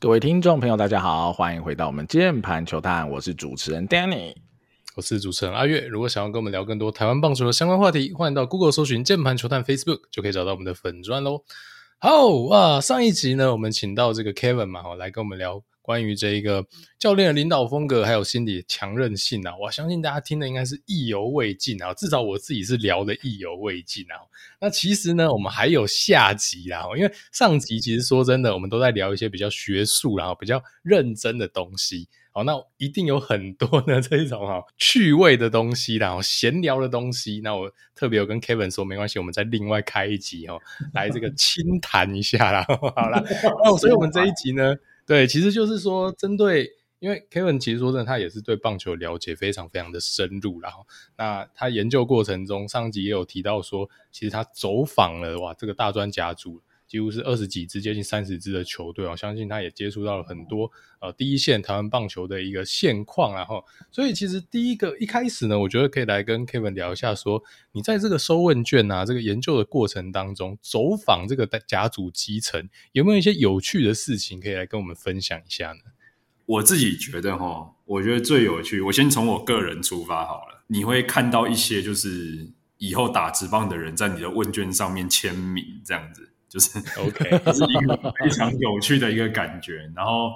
各位听众朋友，大家好，欢迎回到我们键盘球探，我是主持人 Danny，我是主持人阿月。如果想要跟我们聊更多台湾棒球的相关话题，欢迎到 Google 搜寻键盘球探 Facebook，就可以找到我们的粉专喽。好哇，上一集呢，我们请到这个 Kevin 嘛，来跟我们聊。关于这一个教练的领导风格，还有心理强韧性啊，我相信大家听的应该是意犹未尽啊。至少我自己是聊的意犹未尽啊。那其实呢，我们还有下集啦。因为上集其实说真的，我们都在聊一些比较学术，然后比较认真的东西。好，那一定有很多的这种哈趣味的东西，然后闲聊的东西。那我特别有跟 Kevin 说，没关系，我们再另外开一集哦，来这个轻谈一下啦。好啦，那所以我们这一集呢。对，其实就是说，针对，因为 Kevin 其实说真的，他也是对棒球了解非常非常的深入，然后那他研究过程中，上集也有提到说，其实他走访了哇，这个大专家组。几乎是二十几支，接近三十支的球队，我相信他也接触到了很多呃第一线台湾棒球的一个现况，然后，所以其实第一个一开始呢，我觉得可以来跟 Kevin 聊一下说，你在这个收问卷啊，这个研究的过程当中，走访这个甲组基层，有没有一些有趣的事情可以来跟我们分享一下呢？我自己觉得哈，我觉得最有趣，我先从我个人出发好了，你会看到一些就是以后打职棒的人在你的问卷上面签名这样子。就是 OK，是一个非常有趣的一个感觉。然后，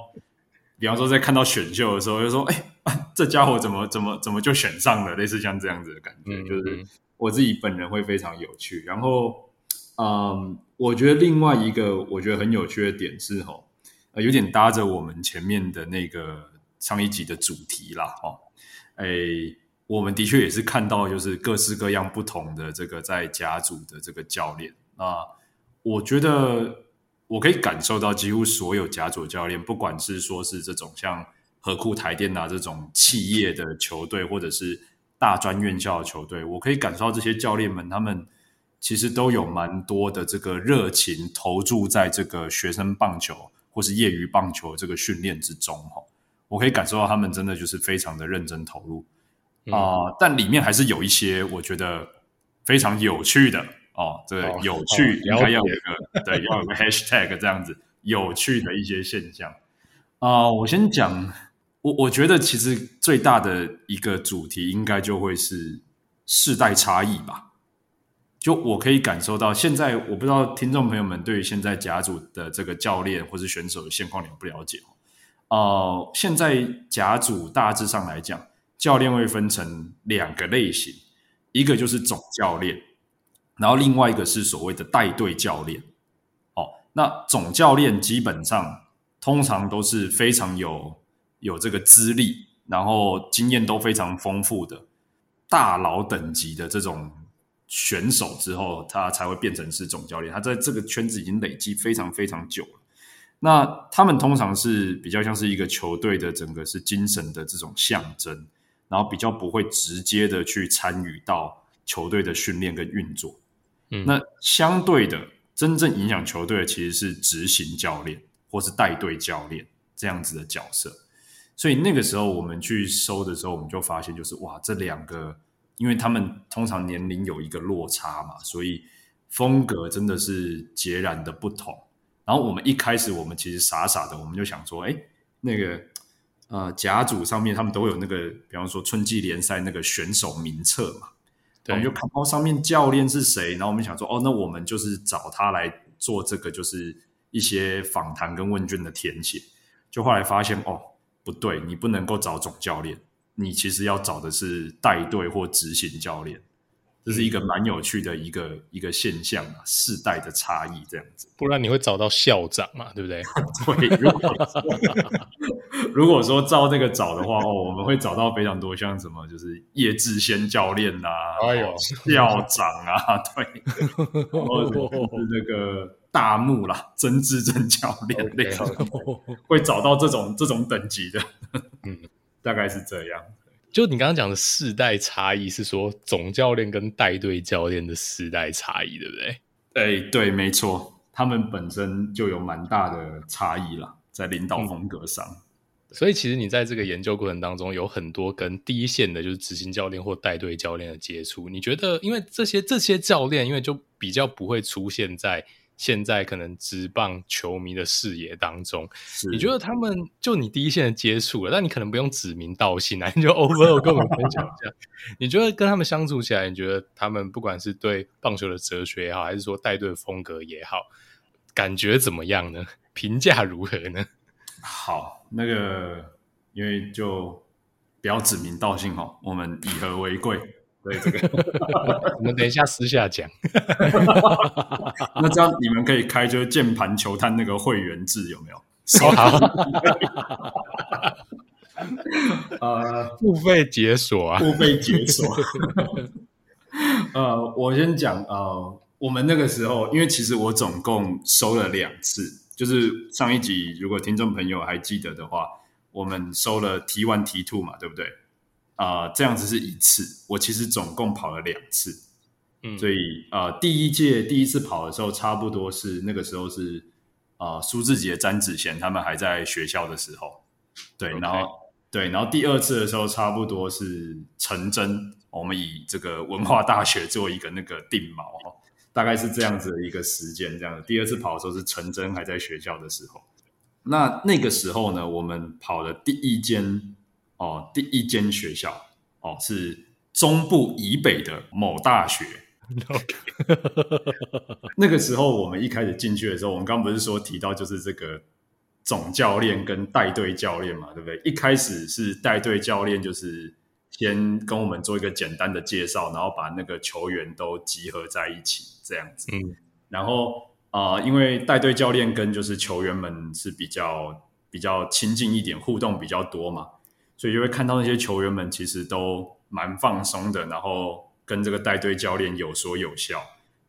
比方说在看到选秀的时候，就说：“哎、欸，这家伙怎么怎么怎么就选上了？”类似像这样子的感觉，嗯、就是我自己本人会非常有趣。然后，嗯，我觉得另外一个我觉得很有趣的点是，吼，呃，有点搭着我们前面的那个上一集的主题啦，哦，哎，我们的确也是看到就是各式各样不同的这个在甲组的这个教练啊。我觉得我可以感受到，几乎所有甲组教练，不管是说是这种像河库台电啊这种企业的球队，或者是大专院校的球队，我可以感受到这些教练们，他们其实都有蛮多的这个热情投注在这个学生棒球或是业余棒球这个训练之中哈。我可以感受到他们真的就是非常的认真投入啊，但里面还是有一些我觉得非常有趣的。哦，这个有趣应该要有一个、哦、对，要有个 hashtag 这样子有趣的一些现象啊、呃。我先讲，我我觉得其实最大的一个主题应该就会是世代差异吧。就我可以感受到，现在我不知道听众朋友们对于现在甲组的这个教练或是选手的现况了不了解哦。呃，现在甲组大致上来讲，教练会分成两个类型，一个就是总教练。然后另外一个是所谓的带队教练，哦，那总教练基本上通常都是非常有有这个资历，然后经验都非常丰富的大佬等级的这种选手之后，他才会变成是总教练。他在这个圈子已经累积非常非常久了。那他们通常是比较像是一个球队的整个是精神的这种象征，然后比较不会直接的去参与到球队的训练跟运作。那相对的，真正影响球队的其实是执行教练或是带队教练这样子的角色。所以那个时候我们去收的时候，我们就发现就是哇，这两个，因为他们通常年龄有一个落差嘛，所以风格真的是截然的不同。然后我们一开始我们其实傻傻的，我们就想说，哎，那个呃甲组上面他们都有那个，比方说春季联赛那个选手名册嘛。我们就看到上面教练是谁，然后我们想说，哦，那我们就是找他来做这个，就是一些访谈跟问卷的填写。就后来发现，哦，不对，你不能够找总教练，你其实要找的是带队或执行教练。这是一个蛮有趣的一个一个现象啊，世代的差异这样子。不然你会找到校长嘛，对不对？对，如果 如果说照这个找的话，哦，我们会找到非常多像什么，就是叶志先教练呐、啊，哎呦，校长啊，对，或者是那个大木啦，曾志正教练那种，okay. 会找到这种这种等级的，嗯，大概是这样。就你刚刚讲的世代差异，是说总教练跟带队教练的世代差异，对不对？哎，对，没错，他们本身就有蛮大的差异啦，在领导风格上。嗯。所以其实你在这个研究过程当中，有很多跟第一线的，就是执行教练或带队教练的接触。你觉得，因为这些这些教练，因为就比较不会出现在现在可能职棒球迷的视野当中，你觉得他们就你第一线的接触了，但你可能不用指名道姓啊，你就 over 跟我们分享一下，你觉得跟他们相处起来，你觉得他们不管是对棒球的哲学也好，还是说带队的风格也好，感觉怎么样呢？评价如何呢？好，那个因为就不要指名道姓哈，我们以和为贵。对这个，我们等一下私下讲。那这样你们可以开就是键盘球探那个会员制有没有？收好。呃，付费解锁啊，付费解锁。呃，我先讲呃，我们那个时候，因为其实我总共收了两次，就是上一集如果听众朋友还记得的话，我们收了 T one T two 嘛，对不对？啊、呃，这样子是一次。我其实总共跑了两次，嗯，所以呃，第一届第一次跑的时候，差不多是那个时候是啊，苏志杰、詹子贤他们还在学校的时候，对.然后对，然后第二次的时候，差不多是陈真，我们以这个文化大学做一个那个定锚，大概是这样子的一个时间，这样子。第二次跑的时候是陈真还在学校的时候，那那个时候呢，我们跑的第一间。哦，第一间学校哦，是中部以北的某大学。那个时候我们一开始进去的时候，我们刚刚不是说提到就是这个总教练跟带队教练嘛，对不对？一开始是带队教练，就是先跟我们做一个简单的介绍，然后把那个球员都集合在一起这样子。嗯，然后啊、呃，因为带队教练跟就是球员们是比较比较亲近一点，互动比较多嘛。所以就会看到那些球员们其实都蛮放松的，然后跟这个带队教练有说有笑。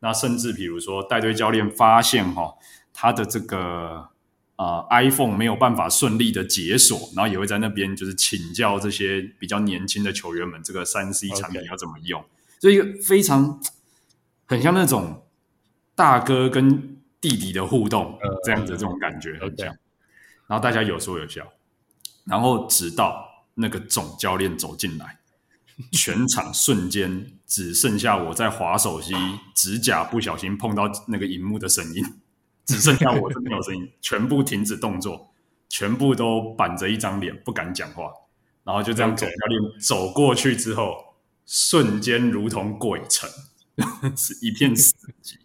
那甚至比如说带队教练发现哈，他的这个呃 iPhone 没有办法顺利的解锁，然后也会在那边就是请教这些比较年轻的球员们这个三 C 产品要怎么用。所以非常很像那种大哥跟弟弟的互动这样子这种感觉很像。然后大家有说有笑，然后直到。那个总教练走进来，全场瞬间只剩下我在滑手机，指甲不小心碰到那个荧幕的声音，只剩下我这边有声音，全部停止动作，全部都板着一张脸，不敢讲话。然后就这样，总教练走过去之后，瞬间如同鬼城，是一片死寂。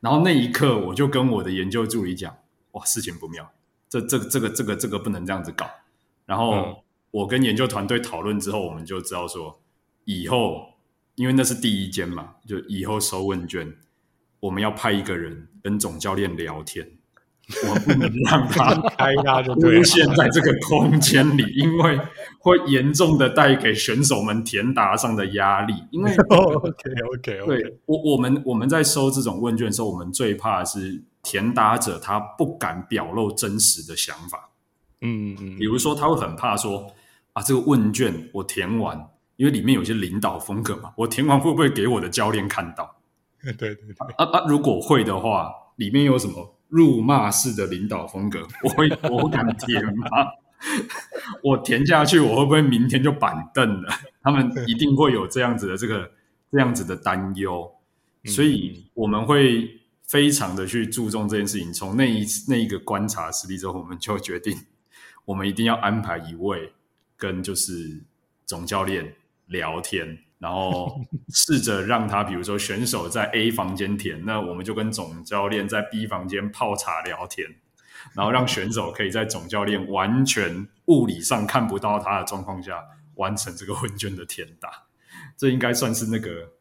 然后那一刻，我就跟我的研究助理讲：“哇，事情不妙，这、这、这个、这个、这个不能这样子搞。”然后。嗯我跟研究团队讨论之后，我们就知道说，以后因为那是第一间嘛，就以后收问卷，我们要派一个人跟总教练聊天，我不能让他开他就出现在这个空间里，因为会严重的带给选手们填答上的压力。因为 OK OK OK，对我我们我们在收这种问卷的时候，我们最怕的是填答者他不敢表露真实的想法。嗯嗯，比如说他会很怕说。啊，这个问卷我填完，因为里面有些领导风格嘛，我填完会不会给我的教练看到？对对对。啊啊，如果会的话，里面有什么辱骂式的领导风格，我会我敢填吗？我填下去，我会不会明天就板凳了？他们一定会有这样子的这个这样子的担忧，所以我们会非常的去注重这件事情。从那一次那一个观察实例之后，我们就决定，我们一定要安排一位。跟就是总教练聊天，然后试着让他，比如说选手在 A 房间填，那我们就跟总教练在 B 房间泡茶聊天，然后让选手可以在总教练完全物理上看不到他的状况下完成这个问卷的填答。这应该算是那个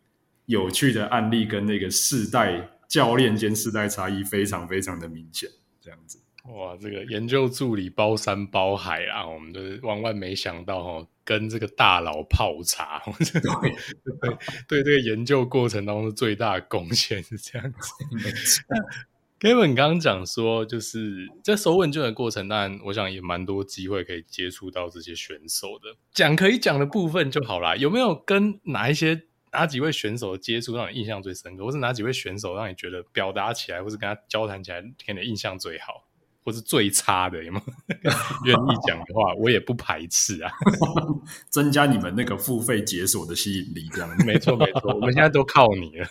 有趣的案例，跟那个世代教练间世代差异非常非常的明显，这样子。哇，这个研究助理包山包海啊，我们都万万没想到哦，跟这个大佬泡茶，对对对，这个研究过程当中最大的贡献是这样子。Kevin 刚刚讲说，就是在收问卷的过程，当然我想也蛮多机会可以接触到这些选手的。讲可以讲的部分就好啦，有没有跟哪一些哪几位选手的接触让你印象最深刻，或是哪几位选手让你觉得表达起来，或是跟他交谈起来给你的印象最好？或是最差的，有没有 愿意讲的话，我也不排斥啊。增加你们那个付费解锁的吸引力，这样。没错没错，我们现在都靠你了。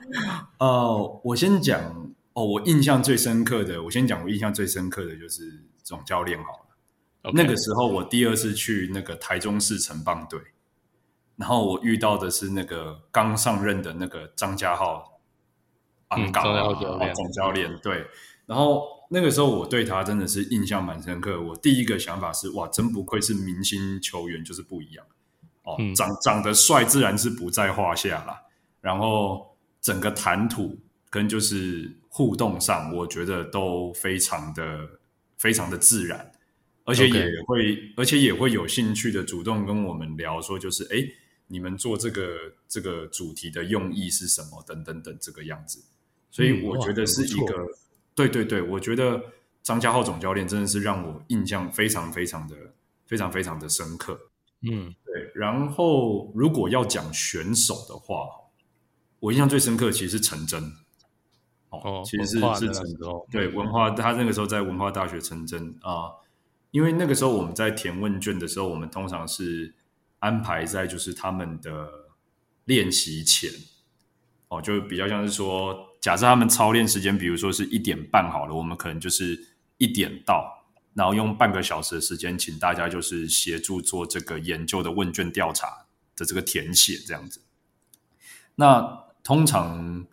呃，我先讲哦，我印象最深刻的，我先讲我印象最深刻的就是总教练好了。那个时候我第二次去那个台中市城棒队，然后我遇到的是那个刚上任的那个张家浩，嗯，张家浩教练，总教练对。然后那个时候我对他真的是印象蛮深刻。我第一个想法是，哇，真不愧是明星球员，就是不一样哦，嗯、长长得帅自然是不在话下啦。然后整个谈吐跟就是互动上，我觉得都非常的非常的自然，而且也会.而且也会有兴趣的主动跟我们聊说，就是哎，你们做这个这个主题的用意是什么？等等等这个样子。所以我觉得是一个。嗯对对对，我觉得张家浩总教练真的是让我印象非常非常的非常非常的深刻。嗯，对。然后如果要讲选手的话，我印象最深刻的其实是陈真。哦，其实是是陈真。对，文化他那个时候在文化大学陈真啊，因为那个时候我们在填问卷的时候，我们通常是安排在就是他们的练习前。哦，就比较像是说。假设他们操练时间，比如说是一点半好了，我们可能就是一点到，然后用半个小时的时间，请大家就是协助做这个研究的问卷调查的这个填写这样子。那通常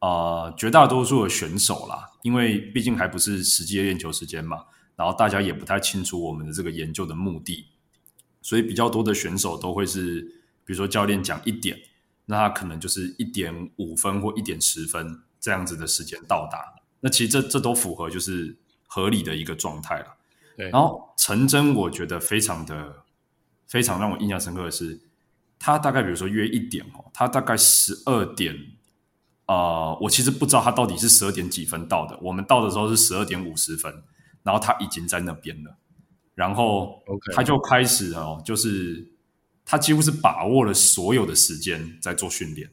啊、呃，绝大多数的选手啦，因为毕竟还不是实际的练球时间嘛，然后大家也不太清楚我们的这个研究的目的，所以比较多的选手都会是，比如说教练讲一点，那他可能就是一点五分或一点十分。这样子的时间到达，那其实这这都符合就是合理的一个状态了。对，然后陈真，我觉得非常的非常让我印象深刻的是，他大概比如说约一点哦，他大概十二点啊、呃，我其实不知道他到底是十二点几分到的。我们到的时候是十二点五十分，然后他已经在那边了，然后他就开始哦，就是他几乎是把握了所有的时间在做训练。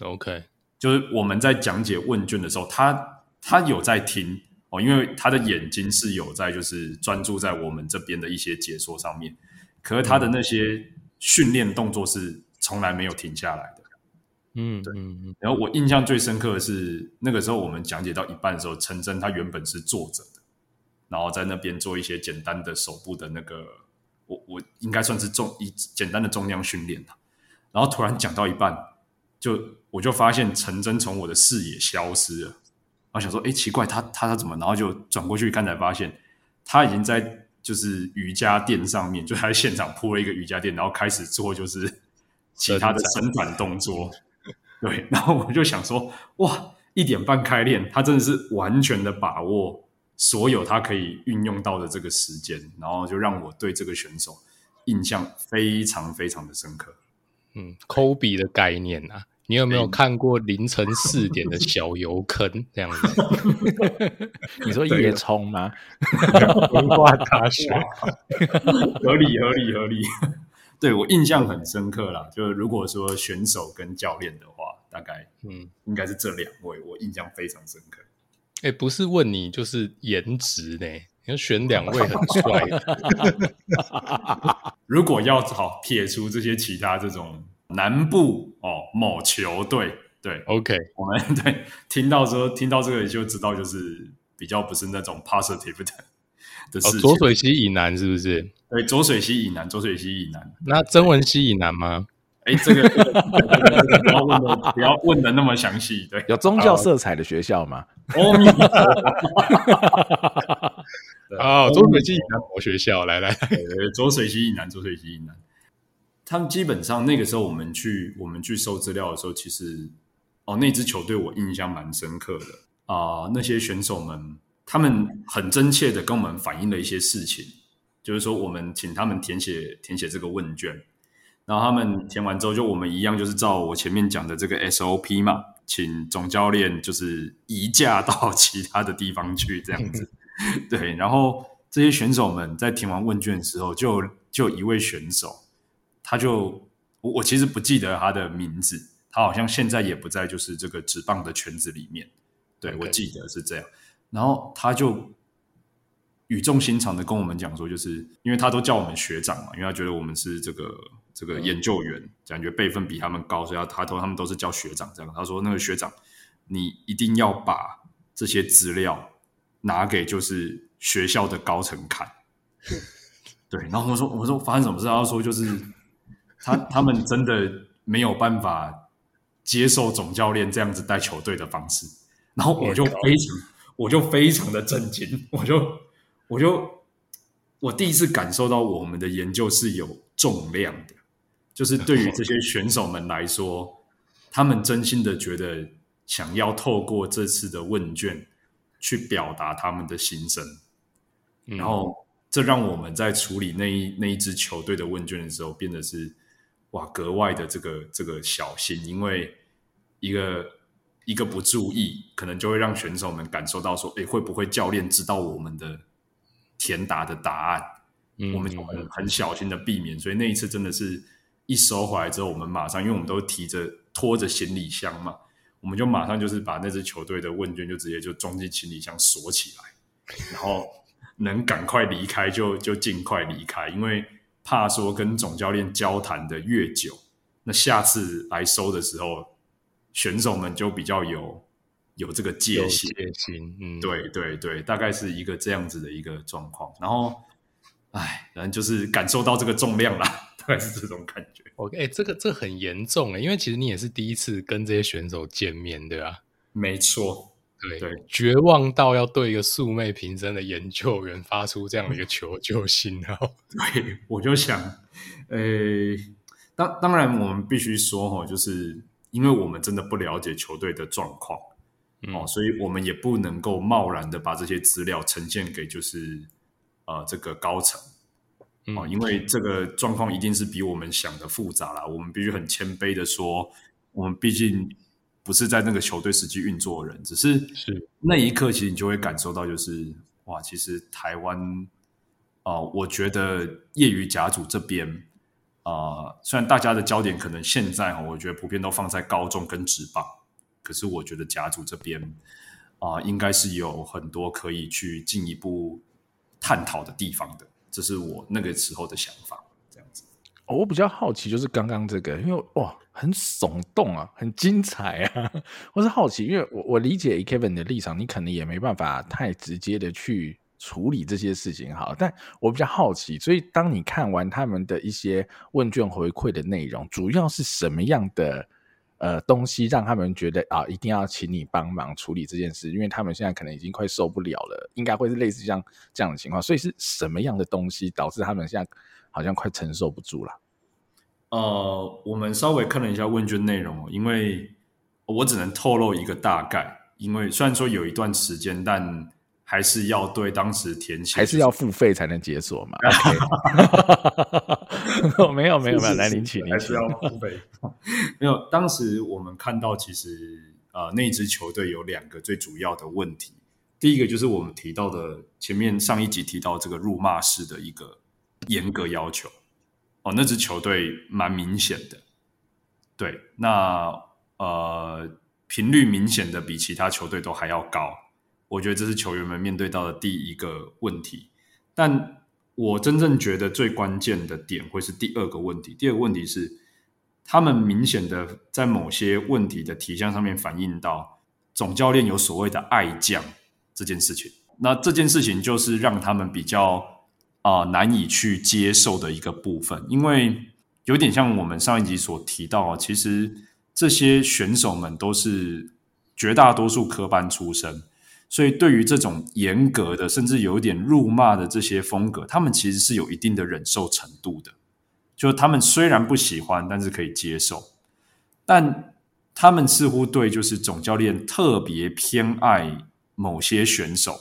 OK。就是我们在讲解问卷的时候，他他有在听哦，因为他的眼睛是有在就是专注在我们这边的一些解说上面，可是他的那些训练动作是从来没有停下来的。嗯，对。然后我印象最深刻的是那个时候我们讲解到一半的时候，陈真他原本是坐着的，然后在那边做一些简单的手部的那个，我我应该算是重一简单的重量训练，然后突然讲到一半就。我就发现陈真从我的视野消失了，我想说，哎，奇怪，他他他怎么？然后就转过去看，才发现他已经在就是瑜伽垫上面，就他在现场铺了一个瑜伽垫，然后开始做就是其他的伸展动作。对，然后我就想说，哇，一点半开练，他真的是完全的把握所有他可以运用到的这个时间，然后就让我对这个选手印象非常非常的深刻。嗯，科比的概念啊。你有没有看过凌晨四点的小油坑这样子？你说叶冲吗？文化大学，合理合理合理。对，我印象很深刻啦，就是如果说选手跟教练的话，大概嗯，应该是这两位，我印象非常深刻。哎、欸，不是问你就是颜值呢？你要选两位很帅的。如果要好撇除这些其他这种。南部哦，某球队对，OK，我们 对听到说听到这个就知道，就是比较不是那种 positive 的的事情。哦，浊水溪以南是不是？对，浊水溪以南，浊水溪以南。那曾文溪以南吗？哎，这个不要问的，不要问的那么详细。对，有宗教色彩的学校吗？哦，哦，浊水溪以南某学校，来来，浊水溪以南，浊水溪以南。他们基本上那个时候，我们去我们去收资料的时候，其实哦，那支球队我印象蛮深刻的啊、呃。那些选手们，他们很真切的跟我们反映了一些事情，就是说我们请他们填写填写这个问卷，然后他们填完之后，就我们一样就是照我前面讲的这个 SOP 嘛，请总教练就是移驾到其他的地方去这样子。对，然后这些选手们在填完问卷的时候，就就一位选手。他就我我其实不记得他的名字，他好像现在也不在就是这个职棒的圈子里面。对.我记得是这样。然后他就语重心长的跟我们讲说，就是因为他都叫我们学长嘛，因为他觉得我们是这个这个研究员，嗯、感觉辈分比他们高，所以他他都他们都是叫学长这样。他说那个学长，你一定要把这些资料拿给就是学校的高层看。对，然后我说我说发生什么事？他说就是他他们真的没有办法接受总教练这样子带球队的方式，然后我就非常我就非常的震惊，我就。我就我第一次感受到我们的研究是有重量的，就是对于这些选手们来说，他们真心的觉得想要透过这次的问卷去表达他们的心声，然后这让我们在处理那一那一支球队的问卷的时候，变得是哇格外的这个这个小心，因为一个一个不注意，可能就会让选手们感受到说，诶，会不会教练知道我们的？填答的答案，嗯、我们就很很小心的避免，所以那一次真的是一收回来之后，我们马上，因为我们都提着拖着行李箱嘛，我们就马上就是把那支球队的问卷就直接就装进行李箱锁起来，然后能赶快离开就就尽快离开，因为怕说跟总教练交谈的越久，那下次来收的时候，选手们就比较有。有这个戒心，嗯，对对对，大概是一个这样子的一个状况。然后，哎，反正就是感受到这个重量啦，大概是这种感觉。OK，欸，这个这很严重诶，因为其实你也是第一次跟这些选手见面，对吧？没错，对对，绝望到要对一个素昧平生的研究员发出这样的一个求 救信号。对，我就想，呃，当当然我们必须说哈，就是因为我们真的不了解球队的状况。哦，所以我们也不能够贸然的把这些资料呈现给就是呃这个高层哦，因为这个状况一定是比我们想的复杂啦。我们必须很谦卑的说，我们毕竟不是在那个球队实际运作的人，只是是那一刻，其实你就会感受到，就是哇，其实台湾啊、呃，我觉得业余甲组这边啊、呃，虽然大家的焦点可能现在哈，我觉得普遍都放在高中跟职棒。可是我觉得甲组这边啊、呃，应该是有很多可以去进一步探讨的地方的，这是我那个时候的想法。这样子，我比较好奇，就是刚刚这个，因为哇，很耸动啊，很精彩啊。我是好奇，因为我我理解 Kevin 的立场，你可能也没办法太直接的去处理这些事情，好，但我比较好奇，所以当你看完他们的一些问卷回馈的内容，主要是什么样的？呃，东西让他们觉得啊，一定要请你帮忙处理这件事，因为他们现在可能已经快受不了了，应该会是类似像这样的情况。所以是什么样的东西导致他们现在好像快承受不住了？呃，我们稍微看了一下问卷内容，因为我只能透露一个大概，因为虽然说有一段时间，但。还是要对当时填写，还是要付费才能解锁嘛？没有没有没有，来领取，还是要付费。没有，当时我们看到，其实呃，那支球队有两个最主要的问题。第一个就是我们提到的前面上一集提到这个辱骂式的一个严格要求。哦，那支球队蛮明显的，对，那呃频率明显的比其他球队都还要高。我觉得这是球员们面对到的第一个问题，但我真正觉得最关键的点会是第二个问题。第二个问题是，他们明显的在某些问题的题项上面反映到总教练有所谓的爱将这件事情。那这件事情就是让他们比较啊、难以去接受的一个部分，因为有点像我们上一集所提到，其实这些选手们都是绝大多数科班出身。所以，对于这种严格的，甚至有一点辱骂的这些风格，他们其实是有一定的忍受程度的。就他们虽然不喜欢，但是可以接受。但他们似乎对就是总教练特别偏爱某些选手，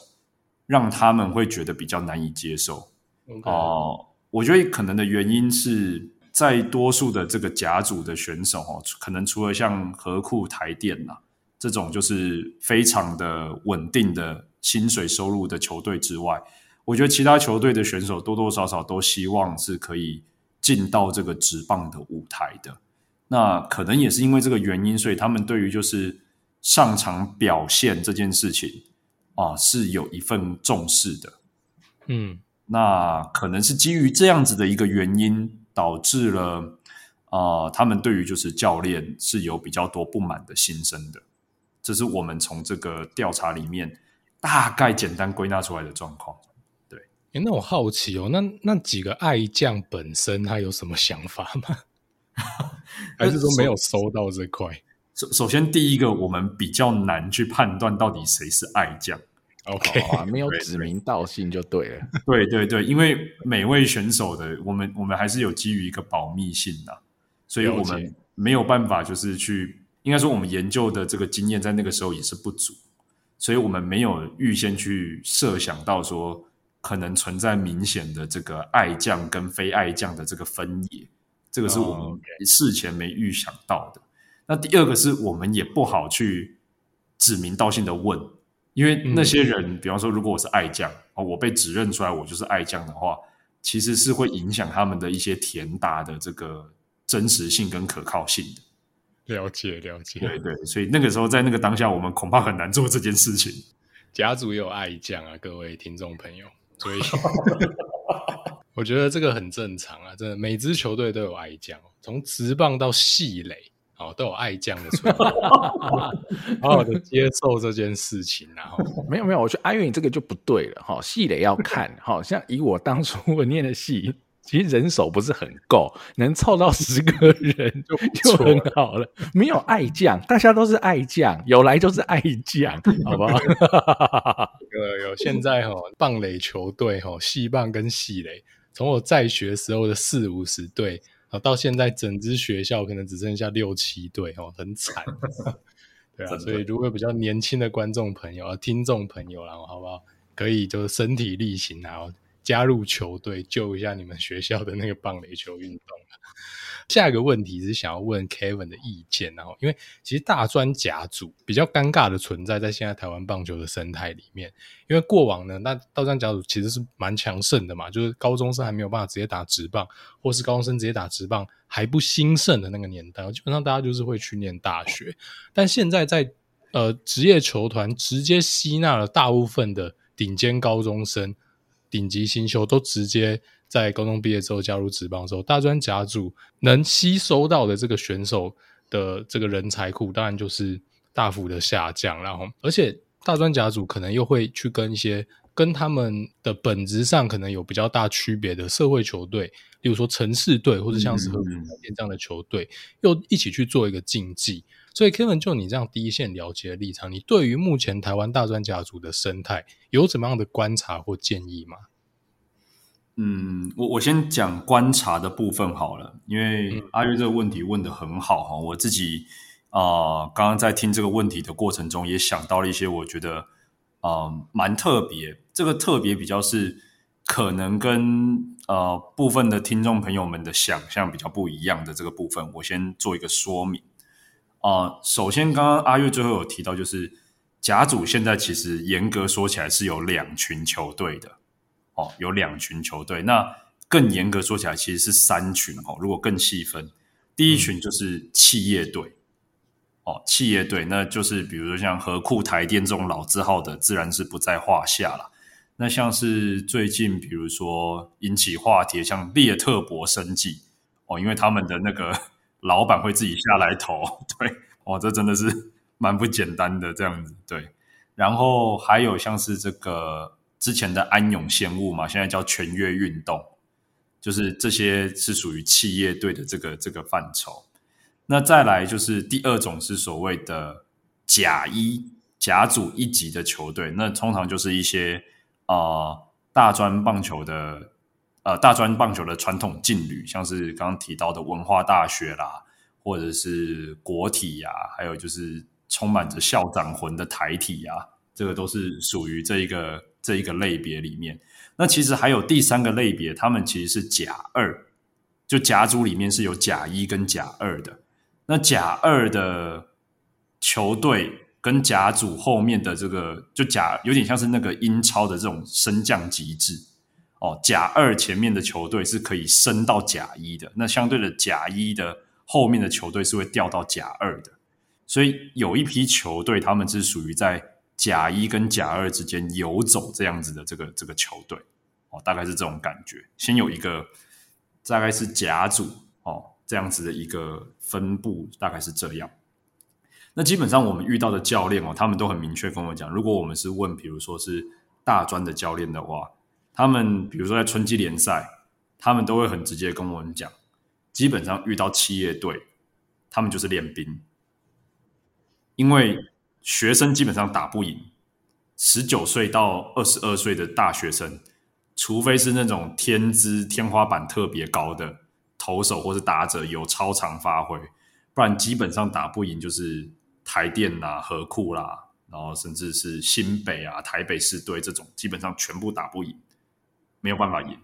让他们会觉得比较难以接受。哦我觉得可能的原因是在多数的这个甲组的选手哦，可能除了像河库台电呐。这种就是非常的稳定的薪水收入的球队之外，我觉得其他球队的选手多多少少都希望是可以进到这个职棒的舞台的。那可能也是因为这个原因，所以他们对于就是上场表现这件事情啊，是有一份重视的。嗯，那可能是基于这样子的一个原因，导致了啊、呃，他们对于就是教练是有比较多不满的心声的。这是我们从这个调查里面大概简单归纳出来的状况。对，哎，那我好奇哦，那那几个爱将本身他有什么想法吗？还是说没有收到这块？首首先，第一个我们比较难去判断到底谁是爱将。OK，啊，没有指名道姓就对了。对对对，因为每位选手的我们我们还是有基于一个保密性的，所以我们没有办法就是去，应该说我们研究的这个经验在那个时候也是不足，所以我们没有预先去设想到说可能存在明显的这个爱将跟非爱将的这个分野，这个是我们事前没预想到的。那第二个是我们也不好去指名道姓的问，因为那些人，嗯、比方说，如果我是爱将，我被指认出来我就是爱将的话，其实是会影响他们的一些填答的这个真实性跟可靠性的。了解，了解。对对，所以那个时候在那个当下，我们恐怕很难做这件事情。甲组也有爱将啊，各位听众朋友，所以 我觉得这个很正常啊，真的，每支球队都有爱将，从直棒到系垒。哦，都有爱将的存在，好好的接受这件事情，然后没有没有，我觉得阿月你这个就不对了哈，系垒要看，好像以我当初我念的系，其实人手不是很够，能凑到十个人就就很好了。没有爱将，大家都是爱将，有来就是爱将，好不好？有有，现在哈棒垒球队哈，系棒跟系垒，从我在学时候的四五十队。啊，到现在整支学校可能只剩下六七队哦，很惨。对啊，所以如果比较年轻的观众朋友啊、听众朋友，然后好不好？可以就是身体力行，然后加入球队，救一下你们学校的那个棒垒球运动。下一个问题是想要问 Kevin 的意见，然后因为其实大专甲组比较尴尬的存在在现在台湾棒球的生态里面，因为过往呢，那大专甲组其实是蛮强盛的嘛，就是高中生还没有办法直接打职棒，或是高中生直接打职棒还不兴盛的那个年代，基本上大家就是会去念大学，但现在在呃职业球团直接吸纳了大部分的顶尖高中生、顶级新秀，都直接。在高中毕业之后加入职棒之后，大专甲组能吸收到的这个选手的这个人才库，当然就是大幅的下降。然后，而且大专甲组可能又会去跟一些跟他们的本质上可能有比较大区别的社会球队，例如说城市队或者像是和平饭店这样的球队，嗯嗯嗯又一起去做一个竞技。所以，Kevin，就你这样第一线了解的立场，你对于目前台湾大专家族的生态有怎么样的观察或建议吗？嗯，我我先讲观察的部分好了，因为阿月这个问题问得很好哈，我自己啊、呃，刚刚在听这个问题的过程中，也想到了一些我觉得啊、呃、蛮特别，这个特别比较是可能跟呃部分的听众朋友们的想象比较不一样的这个部分，我先做一个说明啊、呃。首先，刚刚阿月最后有提到，就是甲组现在其实严格说起来是有两群球队的。哦，有两群球队，那更严格说起来，其实是三群哦。如果更细分，第一群就是企业队，哦，企业队，那就是比如说像和库、台电这种老字号的，自然是不在话下了。那像是最近，比如说引起话题，像列特博生技哦，因为他们的那个老板会自己下来投，对，哦，这真的是 蛮不简单的这样子，对。然后还有像是这个。之前的安永鲜物嘛，现在叫全跃运动，就是这些是属于企业队的这个这个范畴。那再来就是第二种是所谓的甲一甲组一级的球队，那通常就是一些啊、大专棒球的呃大专棒球的传统劲旅，像是刚刚提到的文化大学啦，或者是国体呀、还有就是充满着校长魂的台体呀、这个都是属于这一个。这一个类别里面，那其实还有第三个类别，他们其实是甲二，就甲组里面是有甲一跟甲二的。那甲二的球队跟甲组后面的这个，就甲有点像是那个英超的这种升降机制哦。甲二前面的球队是可以升到甲一的，那相对的甲一的后面的球队是会掉到甲二的。所以有一批球队，他们是属于在。甲一跟甲二之间游走这样子的这个这个球队，哦，大概是这种感觉。先有一个大概是甲组哦这样子的一个分布，大概是这样。那基本上我们遇到的教练哦，他们都很明确跟我讲，如果我们是问，比如说是大专的教练的话，他们比如说在春季联赛，他们都会很直接跟我们讲，基本上遇到企业队，他们就是练兵，因为学生基本上打不赢。十九岁到二十二岁的大学生，除非是那种天资天花板特别高的投手或是打者有超常发挥，不然基本上打不赢就是台电啦、河库啦，然后甚至是新北啊、台北市队这种，基本上全部打不赢，没有办法赢。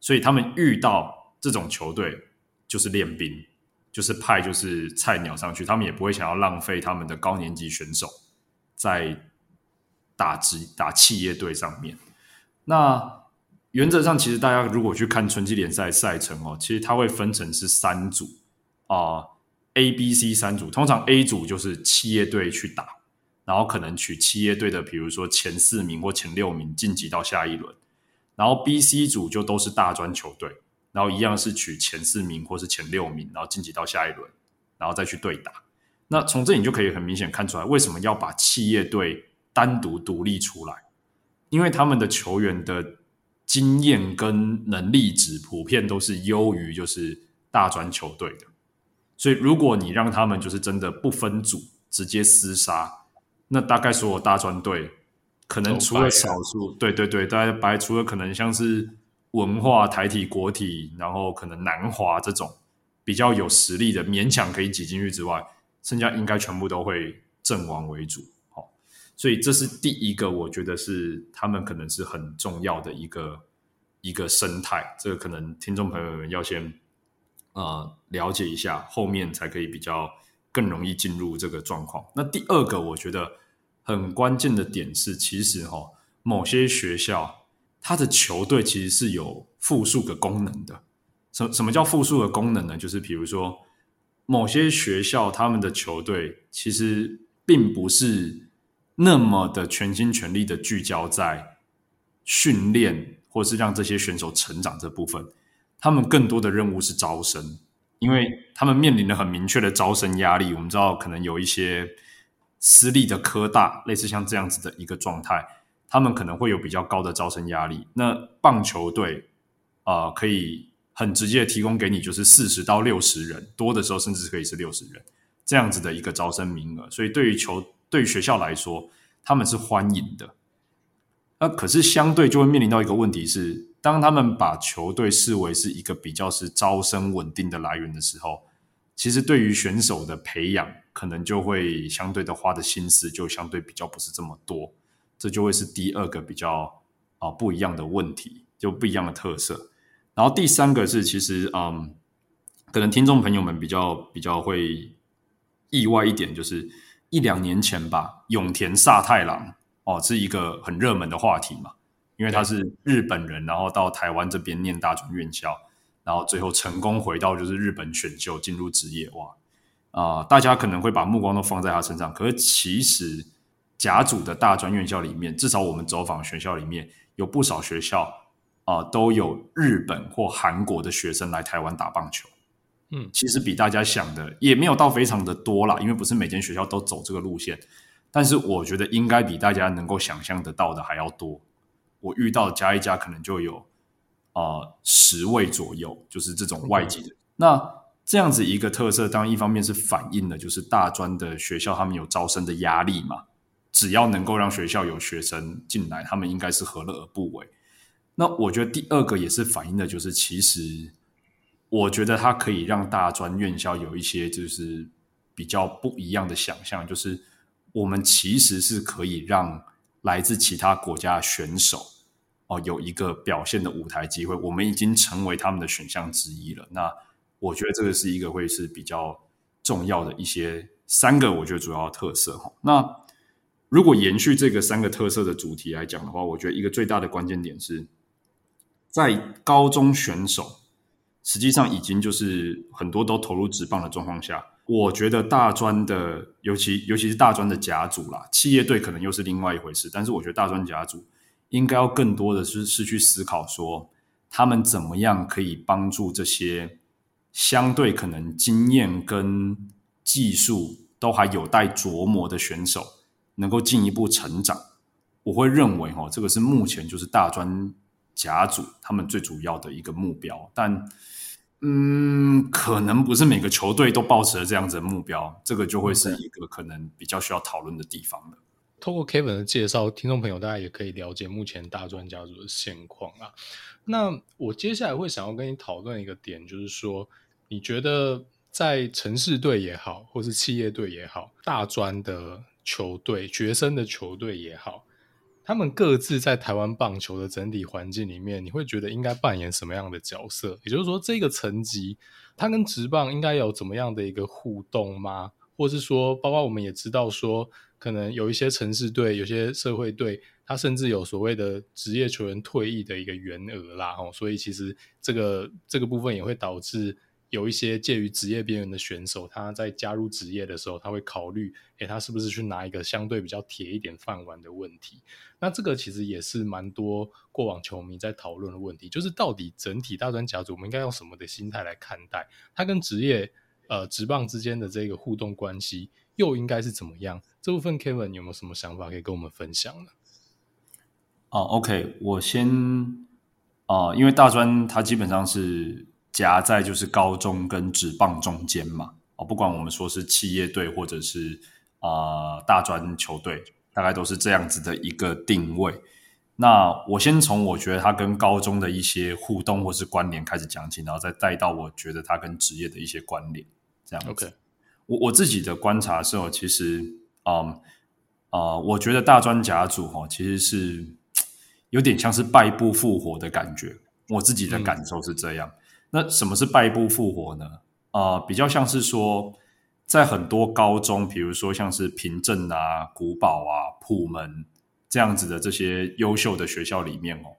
所以他们遇到这种球队，就是练兵，就是派就是菜鸟上去，他们也不会想要浪费他们的高年级选手在。打职打企业队上面，那原则上其实大家如果去看春季联赛赛程哦，其实它会分成是三组啊，，A、B、C 三组。通常 A 组就是企业队去打，然后可能取企业队的，比如说前四名或前六名晋级到下一轮。然后 B、C 组就都是大专球队，然后一样是取前四名或是前六名，然后晋级到下一轮，然后再去对打。那从这里你就可以很明显看出来，为什么要把企业队单独独立出来，因为他们的球员的经验跟能力值普遍都是优于就是大专球队的，所以如果你让他们就是真的不分组直接厮杀，那大概所有大专队可能除了少数，对对对，大家白除了可能像是文化、台体、国体，然后可能南华这种比较有实力的勉强可以挤进去之外，剩下应该全部都会阵亡为主。好所以这是第一个，我觉得是他们可能是很重要的一个一个生态。这个可能听众朋友们要先呃了解一下，后面才可以比较更容易进入这个状况。那第二个，我觉得很关键的点是，其实哈、哦，某些学校它的球队其实是有复数个功能的。什什么叫复数的功能呢？就是比如说某些学校他们的球队其实并不是。那么的全心全力的聚焦在训练，或是让这些选手成长这部分，他们更多的任务是招生，因为他们面临了很明确的招生压力。我们知道，可能有一些私立的科大，类似像这样子的一个状态，他们可能会有比较高的招生压力。那棒球队啊、可以很直接的提供给你，就是四十到六十人，多的时候甚至可以是六十人这样子的一个招生名额。所以对于球对于学校来说，他们是欢迎的。那可是相对就会面临到一个问题是，当他们把球队视为是一个比较是招生稳定的来源的时候，其实对于选手的培养，可能就会相对的花的心思就相对比较不是这么多。这就会是第二个比较啊不一样的问题，就不一样的特色。然后第三个是，其实嗯，可能听众朋友们比较比较会意外一点，就是。一两年前吧，永田萨太郎哦，是一个很热门的话题嘛，因为他是日本人，然后到台湾这边念大专院校，然后最后成功回到就是日本选秀进入职业哇啊、呃，大家可能会把目光都放在他身上，可是其实甲组的大专院校里面，至少我们走访学校里面有不少学校啊、呃，都有日本或韩国的学生来台湾打棒球。嗯，其实比大家想的也没有到非常的多啦，因为不是每间学校都走这个路线。但是我觉得应该比大家能够想象得到的还要多。我遇到加一加可能就有啊、呃、十位左右，就是这种外籍的。那这样子一个特色，当然一方面是反映了就是大专的学校他们有招生的压力嘛，只要能够让学校有学生进来，他们应该是何乐而不为。那我觉得第二个也是反映的就是其实。我觉得它可以让大专院校有一些就是比较不一样的想象，就是我们其实是可以让来自其他国家的选手哦有一个表现的舞台机会，我们已经成为他们的选项之一了。那我觉得这个是一个会是比较重要的一些三个，我觉得主要特色哈。那如果延续这个三个特色的主题来讲的话，我觉得一个最大的关键点是在高中选手。实际上已经就是很多都投入职棒的状况下，我觉得大专的，尤其尤其是大专的甲组啦，企业队可能又是另外一回事。但是我觉得大专甲组应该要更多的是是去思考说，他们怎么样可以帮助这些相对可能经验跟技术都还有待琢磨的选手，能够进一步成长。我会认为，哈，这个是目前就是大专甲组他们最主要的一个目标，但。嗯，可能不是每个球队都抱持了这样子的目标，这个就会是一个可能比较需要讨论的地方了。透过 Kevin 的介绍，听众朋友大家也可以了解目前大专家族的现况啊。那我接下来会想要跟你讨论一个点，就是说，你觉得在城市队也好，或是企业队也好，大专的球队、学生的球队也好。他们各自在台湾棒球的整体环境里面，你会觉得应该扮演什么样的角色？也就是说，这个层级它跟职棒应该有怎么样的一个互动吗？或是说，包括我们也知道说，可能有一些城市队、有些社会队，他甚至有所谓的职业球员退役的一个员额啦，吼，所以其实这个这个部分也会导致。有一些介于职业边缘的选手，他在加入职业的时候，他会考虑，诶，他是不是去拿一个相对比较铁一点饭碗的问题？那这个其实也是蛮多过往球迷在讨论的问题，就是到底整体大专甲组，我们应该用什么的心态来看待他跟职业呃职棒之间的这个互动关系，又应该是怎么样？这部分 Kevin 有没有什么想法可以跟我们分享呢？哦，OK，我先啊、因为大专它基本上是。夹在就是高中跟职棒中间嘛，哦，不管我们说是企业队或者是啊、大专球队，大概都是这样子的一个定位。那我先从我觉得他跟高中的一些互动或是关联开始讲起，然后再带到我觉得他跟职业的一些关联。这样子，OK，我我自己的观察的时候，其实，嗯我觉得大专甲组哈，其实是有点像是败部复活的感觉。我自己的感受是这样。嗯那什么是败部复活呢？啊、呃，比较像是说，在很多高中，比如说像是平镇啊、古堡啊、普门这样子的这些优秀的学校里面哦，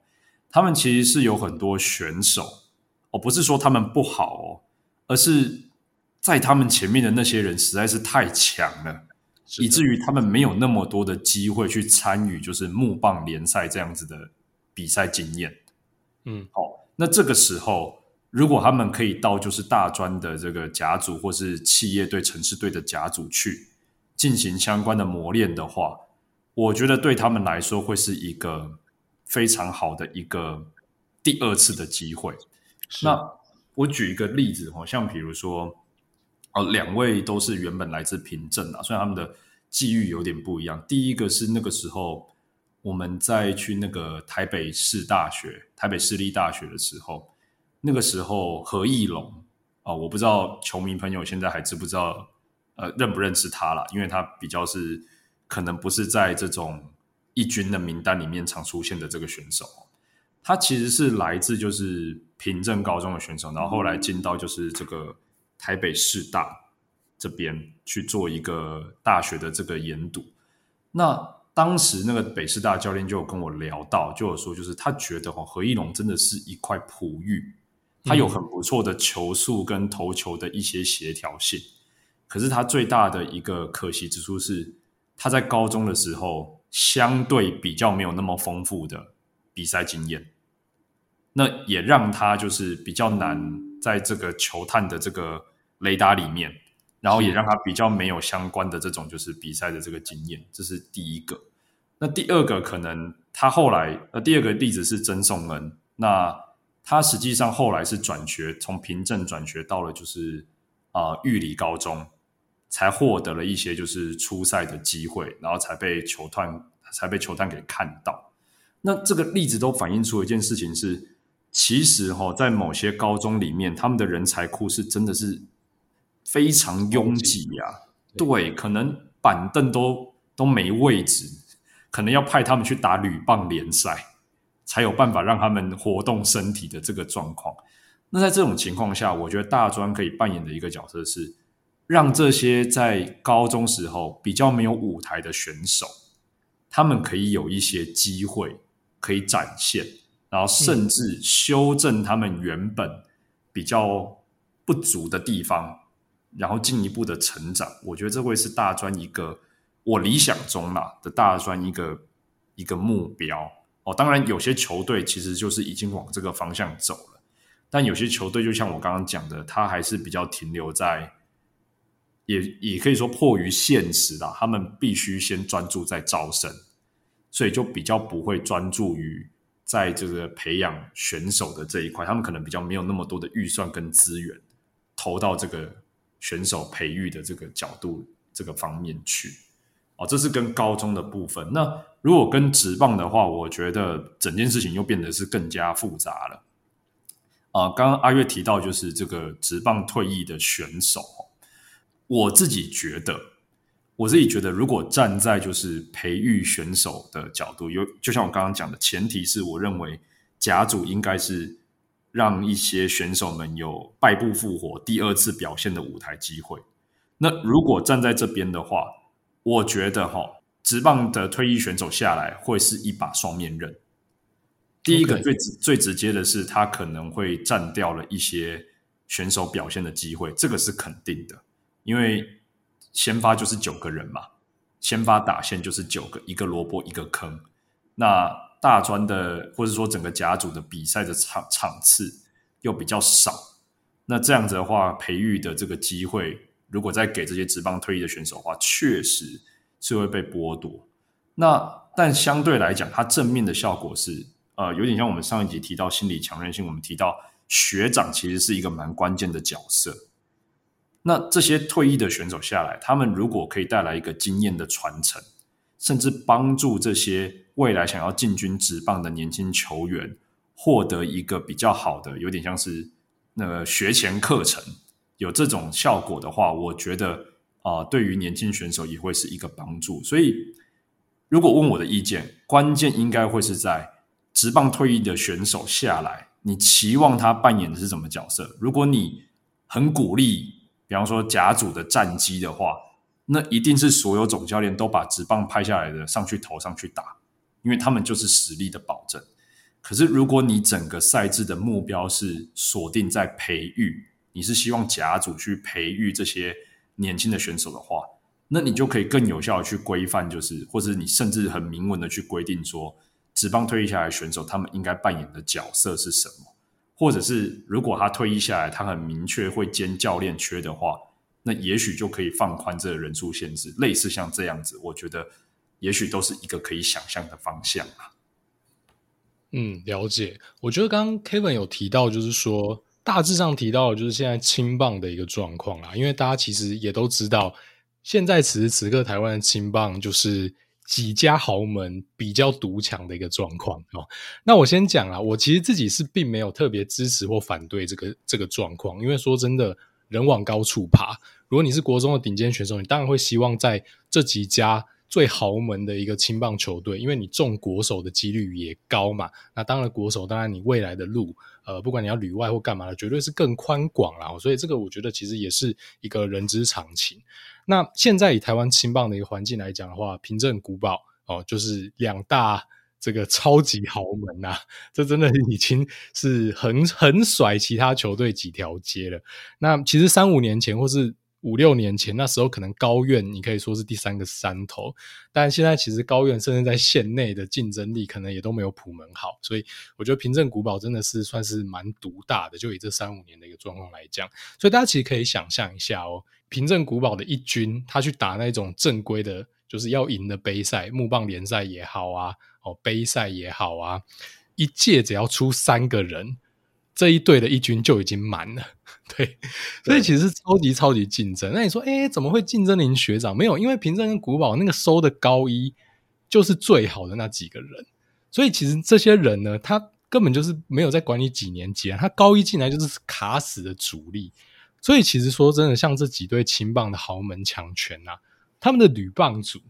他们其实是有很多选手哦，不是说他们不好哦，而是在他们前面的那些人实在是太强了，以至于他们没有那么多的机会去参与，就是木棒联赛这样子的比赛经验。嗯，好，那这个时候。如果他们可以到就是大专的这个甲组，或是企业队、城市队的甲组去进行相关的磨练的话，我觉得对他们来说会是一个非常好的一个第二次的机会。那我举一个例子哈，像比如说哦，两位都是原本来自平镇啊，虽然他们的际遇有点不一样。第一个是那个时候我们在去那个台北市大学、台北市立大学的时候。那个时候何义龙啊、哦，我不知道球迷朋友现在还知不知道，呃，认不认识他了？因为他比较是可能不是在这种一军的名单里面常出现的这个选手。他其实是来自就是平镇高中的选手，然后后来进到就是这个台北师大这边去做一个大学的这个研读。那当时那个北师大教练就有跟我聊到，就有说就是他觉得哦，何义龙真的是一块璞玉。他有很不错的球速跟投球的一些协调性，可是他最大的一个可惜之处是，他在高中的时候相对比较没有那么丰富的比赛经验，那也让他就是比较难在这个球探的这个雷达里面，然后也让他比较没有相关的这种就是比赛的这个经验，这是第一个。那第二个可能他后来，呃，第二个例子是曾颂恩，那。他实际上后来是转学，从平镇转学到了就是啊、呃、玉里高中，才获得了一些就是出赛的机会，然后才被球探才被球探给看到。那这个例子都反映出一件事情是，其实哈、哦，在某些高中里面，他们的人才库是真的是非常拥挤呀、啊。对，可能板凳都都没位置，可能要派他们去打铝棒联赛。才有办法让他们活动身体的这个状况。那在这种情况下，我觉得大专可以扮演的一个角色是，让这些在高中时候比较没有舞台的选手，他们可以有一些机会可以展现，然后甚至修正他们原本比较不足的地方，然后进一步的成长。我觉得这会是大专一个我理想中啦的大专一个一个目标。哦。当然，有些球队其实就是已经往这个方向走了，但有些球队就像我刚刚讲的，他还是比较停留在，也也可以说迫于现实啦，他们必须先专注在招生，所以就比较不会专注于在这个培养选手的这一块，他们可能比较没有那么多的预算跟资源投到这个选手培育的这个角度这个方面去。哦，这是跟高中的部分。那如果跟职棒的话，我觉得整件事情又变得是更加复杂了。啊、刚刚阿月提到就是这个职棒退役的选手，我自己觉得，我自己觉得，如果站在就是培育选手的角度，有就像我刚刚讲的，前提是我认为甲组应该是让一些选手们有败部复活、第二次表现的舞台机会。那如果站在这边的话，我觉得哈，职棒的退役选手下来会是一把双面刃。第一个最直.最直接的是，他可能会占掉了一些选手表现的机会，这个是肯定的。因为先发就是九个人嘛，先发打线就是九个，一个萝卜一个坑。那大专的或者说整个甲组的比赛的场场次又比较少，那这样子的话，培育的这个机会。如果再给这些职棒退役的选手的话，确实是会被剥夺。那但相对来讲，它正面的效果是，呃，有点像我们上一集提到心理强韧性，我们提到学长其实是一个蛮关键的角色。那这些退役的选手下来，他们如果可以带来一个经验的传承，甚至帮助这些未来想要进军职棒的年轻球员获得一个比较好的，有点像是那个学前课程。有这种效果的话，我觉得啊、呃，对于年轻选手也会是一个帮助。所以，如果问我的意见，关键应该会是在职棒退役的选手下来，你期望他扮演的是什么角色？如果你很鼓励，比方说甲组的战机的话，那一定是所有总教练都把职棒派下来的上去投上去打，因为他们就是实力的保证。可是，如果你整个赛制的目标是锁定在培育，你是希望甲组去培育这些年轻的选手的话，那你就可以更有效的去规范，就是或者你甚至很明文的去规定说，职棒退役下来选手他们应该扮演的角色是什么，或者是如果他退役下来，他很明确会兼教练缺的话，那也许就可以放宽这个人数限制，类似像这样子，我觉得也许都是一个可以想象的方向啊。嗯，了解。我觉得刚刚 Kevin 有提到，就是说。大致上提到的就是现在青棒的一个状况啦，因为大家其实也都知道，现在此时此刻台湾的青棒就是几家豪门比较独强的一个状况哦。那我先讲啊，我其实自己是并没有特别支持或反对这个这个状况，因为说真的，人往高处爬。如果你是国中的顶尖选手，你当然会希望在这几家最豪门的一个青棒球队，因为你中国手的几率也高嘛。那当然国手，当然你未来的路。呃，不管你要旅外或干嘛的，绝对是更宽广啦。所以这个我觉得其实也是一个人之常情。那现在以台湾青棒的一个环境来讲的话，平镇古堡哦，就是两大这个超级豪门呐、这真的已经是很很甩其他球队几条街了。那其实三五年前或是。五六年前，那时候可能高院你可以说是第三个山头，但现在其实高院甚至在县内的竞争力可能也都没有普门好，所以我觉得平镇古堡真的是算是蛮独大的，就以这三五年的一个状况来讲，所以大家其实可以想象一下哦，平镇古堡的一军他去打那种正规的，就是要赢的杯赛，木棒联赛也好啊，哦杯赛也好啊，一届只要出三个人。这一队的一军就已经满了，对，所以其实是超级超级竞争。那你说，哎，怎么会竞争林学长？没有，因为平镇跟古堡那个收的高一就是最好的那几个人，所以其实这些人呢，他根本就是没有在管你几年级啊，他高一进来就是卡死的主力。所以其实说真的，像这几对青棒的豪门强权呐，他们的女棒组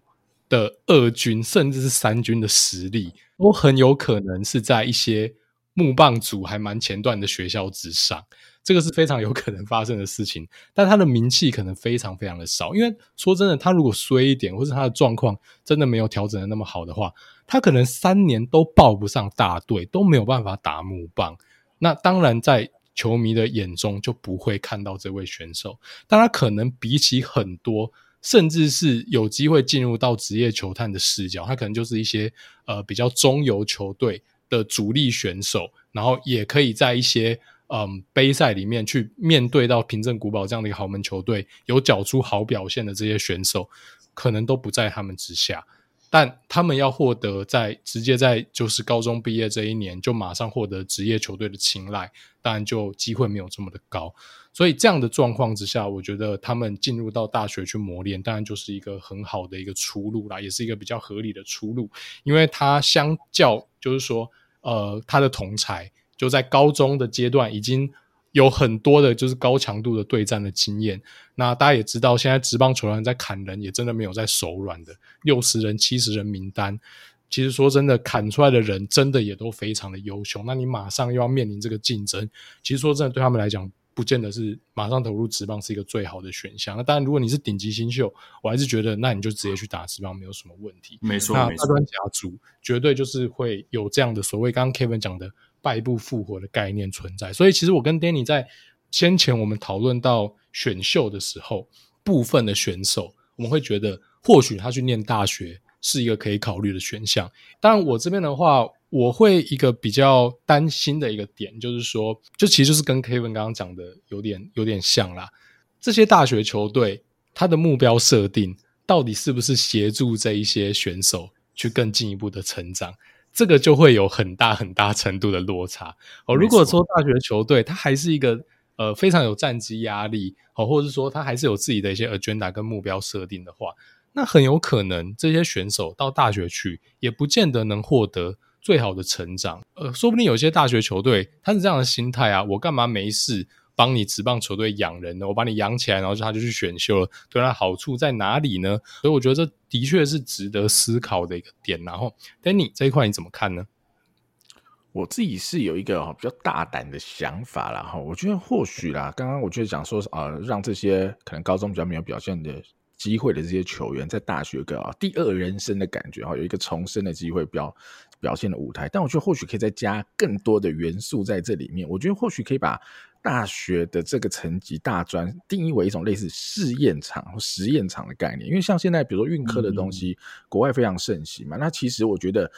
的二军甚至是三军的实力，都很有可能是在一些。木棒组还蛮前段的学校之上，这个是非常有可能发生的事情，但他的名气可能非常非常的少，因为说真的，他如果衰一点，或是他的状况真的没有调整的那么好的话，他可能三年都报不上大队，都没有办法打木棒。那当然，在球迷的眼中就不会看到这位选手，但他可能比起很多甚至是有机会进入到职业球探的视角，他可能就是一些呃比较中游球队的主力选手，然后也可以在一些嗯杯赛里面去面对到平镇古堡这样的一个豪门球队，有缴出好表现的这些选手，可能都不在他们之下。但他们要获得在直接在就是高中毕业这一年就马上获得职业球队的青睐，当然就机会没有这么的高。所以这样的状况之下，我觉得他们进入到大学去磨练，当然就是一个很好的一个出路啦，也是一个比较合理的出路。因为他相较就是说，呃，他的同才就在高中的阶段已经。有很多的就是高强度的对战的经验，那大家也知道，现在职棒球员在砍人也真的没有在手软的，六十人、七十人名单，其实说真的，砍出来的人真的也都非常的优秀。那你马上又要面临这个竞争，其实说真的，对他们来讲，不见得是马上投入职棒是一个最好的选项。那当然，如果你是顶级新秀，我还是觉得那你就直接去打职棒没有什么问题。没错，那大专甲组绝对就是会有这样的所谓刚刚 Kevin 讲的。败部复活的概念存在，所以其实我跟 Danny 在先前我们讨论到选秀的时候，部分的选手我们会觉得，或许他去念大学是一个可以考虑的选项。当然，我这边的话，我会一个比较担心的一个点，就是说，就其实就是跟 Kevin 刚刚讲的有点有点像啦。这些大学球队，他的目标设定到底是不是协助这一些选手去更进一步的成长？这个就会有很大很大程度的落差哦。如果说大学球队他还是一个呃非常有战绩压力哦，或者是说他还是有自己的一些 agenda 跟目标设定的话，那很有可能这些选手到大学去也不见得能获得最好的成长。呃，说不定有些大学球队他是这样的心态啊，我干嘛没事？帮你职棒球队养人呢，我把你养起来，然后他就去选秀了，对他好处在哪里呢？所以我觉得这的确是值得思考的一个点。然后，Danny 这一块你怎么看呢？我自己是有一个比较大胆的想法啦。哈，我觉得或许啦，刚刚我觉得讲说啊、呃，让这些可能高中比较没有表现的机会的这些球员，在大学有个第二人生的感觉哈，有一个重生的机会，表表现的舞台。但我觉得或许可以再加更多的元素在这里面。我觉得或许可以把。大学的这个层级大专定义为一种类似试验场或实验场的概念，因为像现在比如说运科的东西，国外非常盛行嘛。那其实我觉得，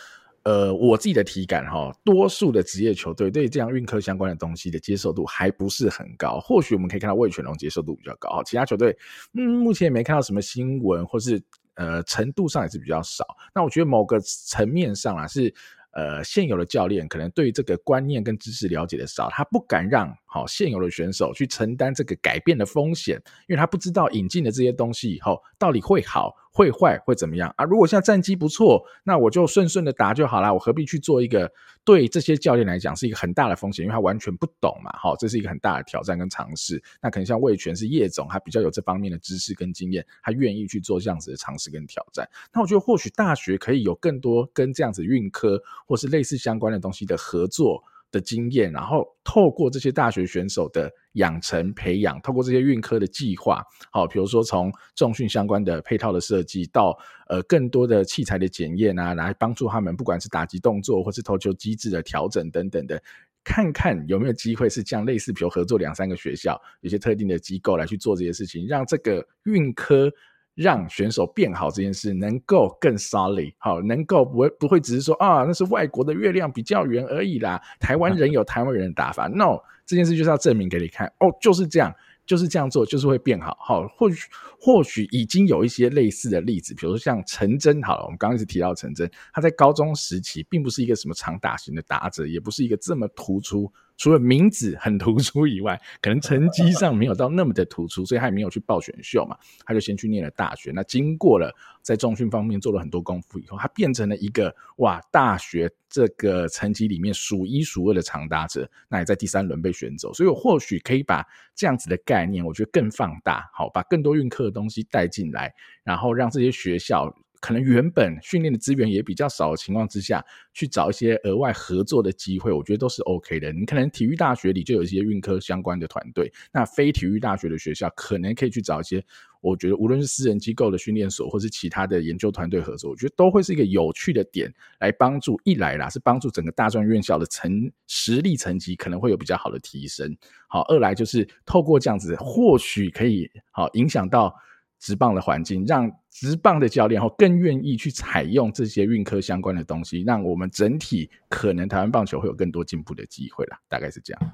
呃，我自己的体感哈，多数的职业球队对这样运科相关的东西的接受度还不是很高。或许我们可以看到魏全龙接受度比较高，其他球队嗯，目前也没看到什么新闻，或是呃程度上也是比较少。那我觉得某个层面上啊是。呃，现有的教练可能对这个观念跟知识了解的少，他不敢让好现有的选手去承担这个改变的风险，因为他不知道引进的这些东西以后到底会好会坏会怎么样啊？如果现在战绩不错，那我就顺顺的打就好了，我何必去做一个对这些教练来讲是一个很大的风险，因为他完全不懂嘛，好，这是一个很大的挑战跟尝试。那可能像魏全是叶总，他比较有这方面的知识跟经验，他愿意去做这样子的尝试跟挑战。那我觉得或许大学可以有更多跟这样子运科或是类似相关的东西的合作的经验，然后透过这些大学选手的养成培养，透过这些运科的计划，好，比如说从重训相关的配套的设计，到呃更多的器材的检验啊，来帮助他们，不管是打击动作或是投球机制的调整等等的，看看有没有机会是这样类似，比如合作两三个学校，有些特定的机构来去做这些事情，让这个运科。让选手变好这件事能够更 solid，好，能够不会不会只是说啊，那是外国的月亮比较圆而已啦。台湾人有台湾人的打法，no，这件事就是要证明给你看，哦，就是这样，就是这样做，就是会变好。好，或许或许已经有一些类似的例子，比如说像陈真，好了，我们刚刚一直提到陈真，他在高中时期并不是一个什么长打型的打者，也不是一个这么突出。除了名字很突出以外，可能成绩上没有到那么的突出，所以他也没有去报选秀嘛。他就先去念了大学。那经过了在重训方面做了很多功夫以后，他变成了一个哇，大学这个层级里面数一数二的长打者。那也在第三轮被选走。所以我或许可以把这样子的概念，我觉得更放大，好，把更多运课的东西带进来，然后让这些学校。可能原本训练的资源也比较少的情况之下，去找一些额外合作的机会，我觉得都是 OK 的。你可能体育大学里就有一些运科相关的团队，那非体育大学的学校可能可以去找一些，我觉得无论是私人机构的训练所，或是其他的研究团队合作，我觉得都会是一个有趣的点，来帮助一来啦是帮助整个大专院校的成实力层级可能会有比较好的提升。好，二来就是透过这样子，或许可以好影响到。职棒的环境，让职棒的教练后更愿意去采用这些运科相关的东西，让我们整体可能台湾棒球会有更多进步的机会啦，大概是这样。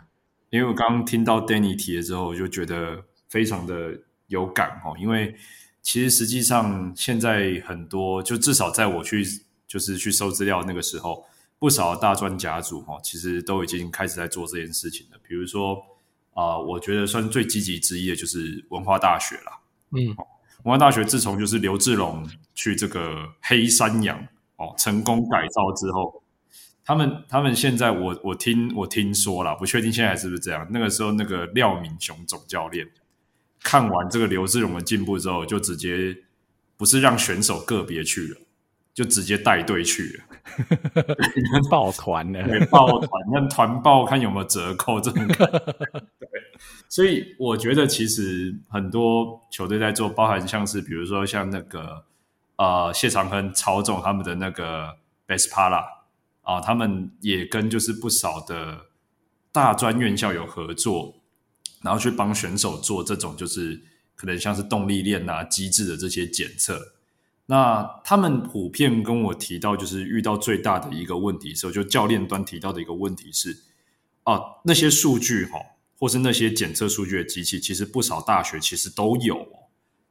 因为我刚刚听到 Danny 提了之后，我就觉得非常的有感哦。因为其实实际上现在很多，就至少在我去就是去搜资料那个时候，不少大专甲组哈，其实都已经开始在做这件事情了。比如说啊、呃，我觉得算最积极之一的就是文化大学啦。嗯。武汉大学自从就是刘志龙去这个黑山羊哦成功改造之后，他们他们现在我我听我听说了，不确定现在是不是这样。那个时候那个廖敏雄总教练看完这个刘志龙的进步之后，就直接不是让选手个别去了，就直接带队去了，抱团了，抱团，看团报看有没有折扣这种。对。所以我觉得，其实很多球队在做，包含像是比如说像那个呃谢长亨、曹总他们的那个 Bestpala 啊，他们也跟就是不少的大专院校有合作，然后去帮选手做这种就是可能像是动力链啊、机制的这些检测。那他们普遍跟我提到，就是遇到最大的一个问题时候，就教练端提到的一个问题是啊，那些数据哈。或是那些检测数据的机器，其实不少大学其实都有。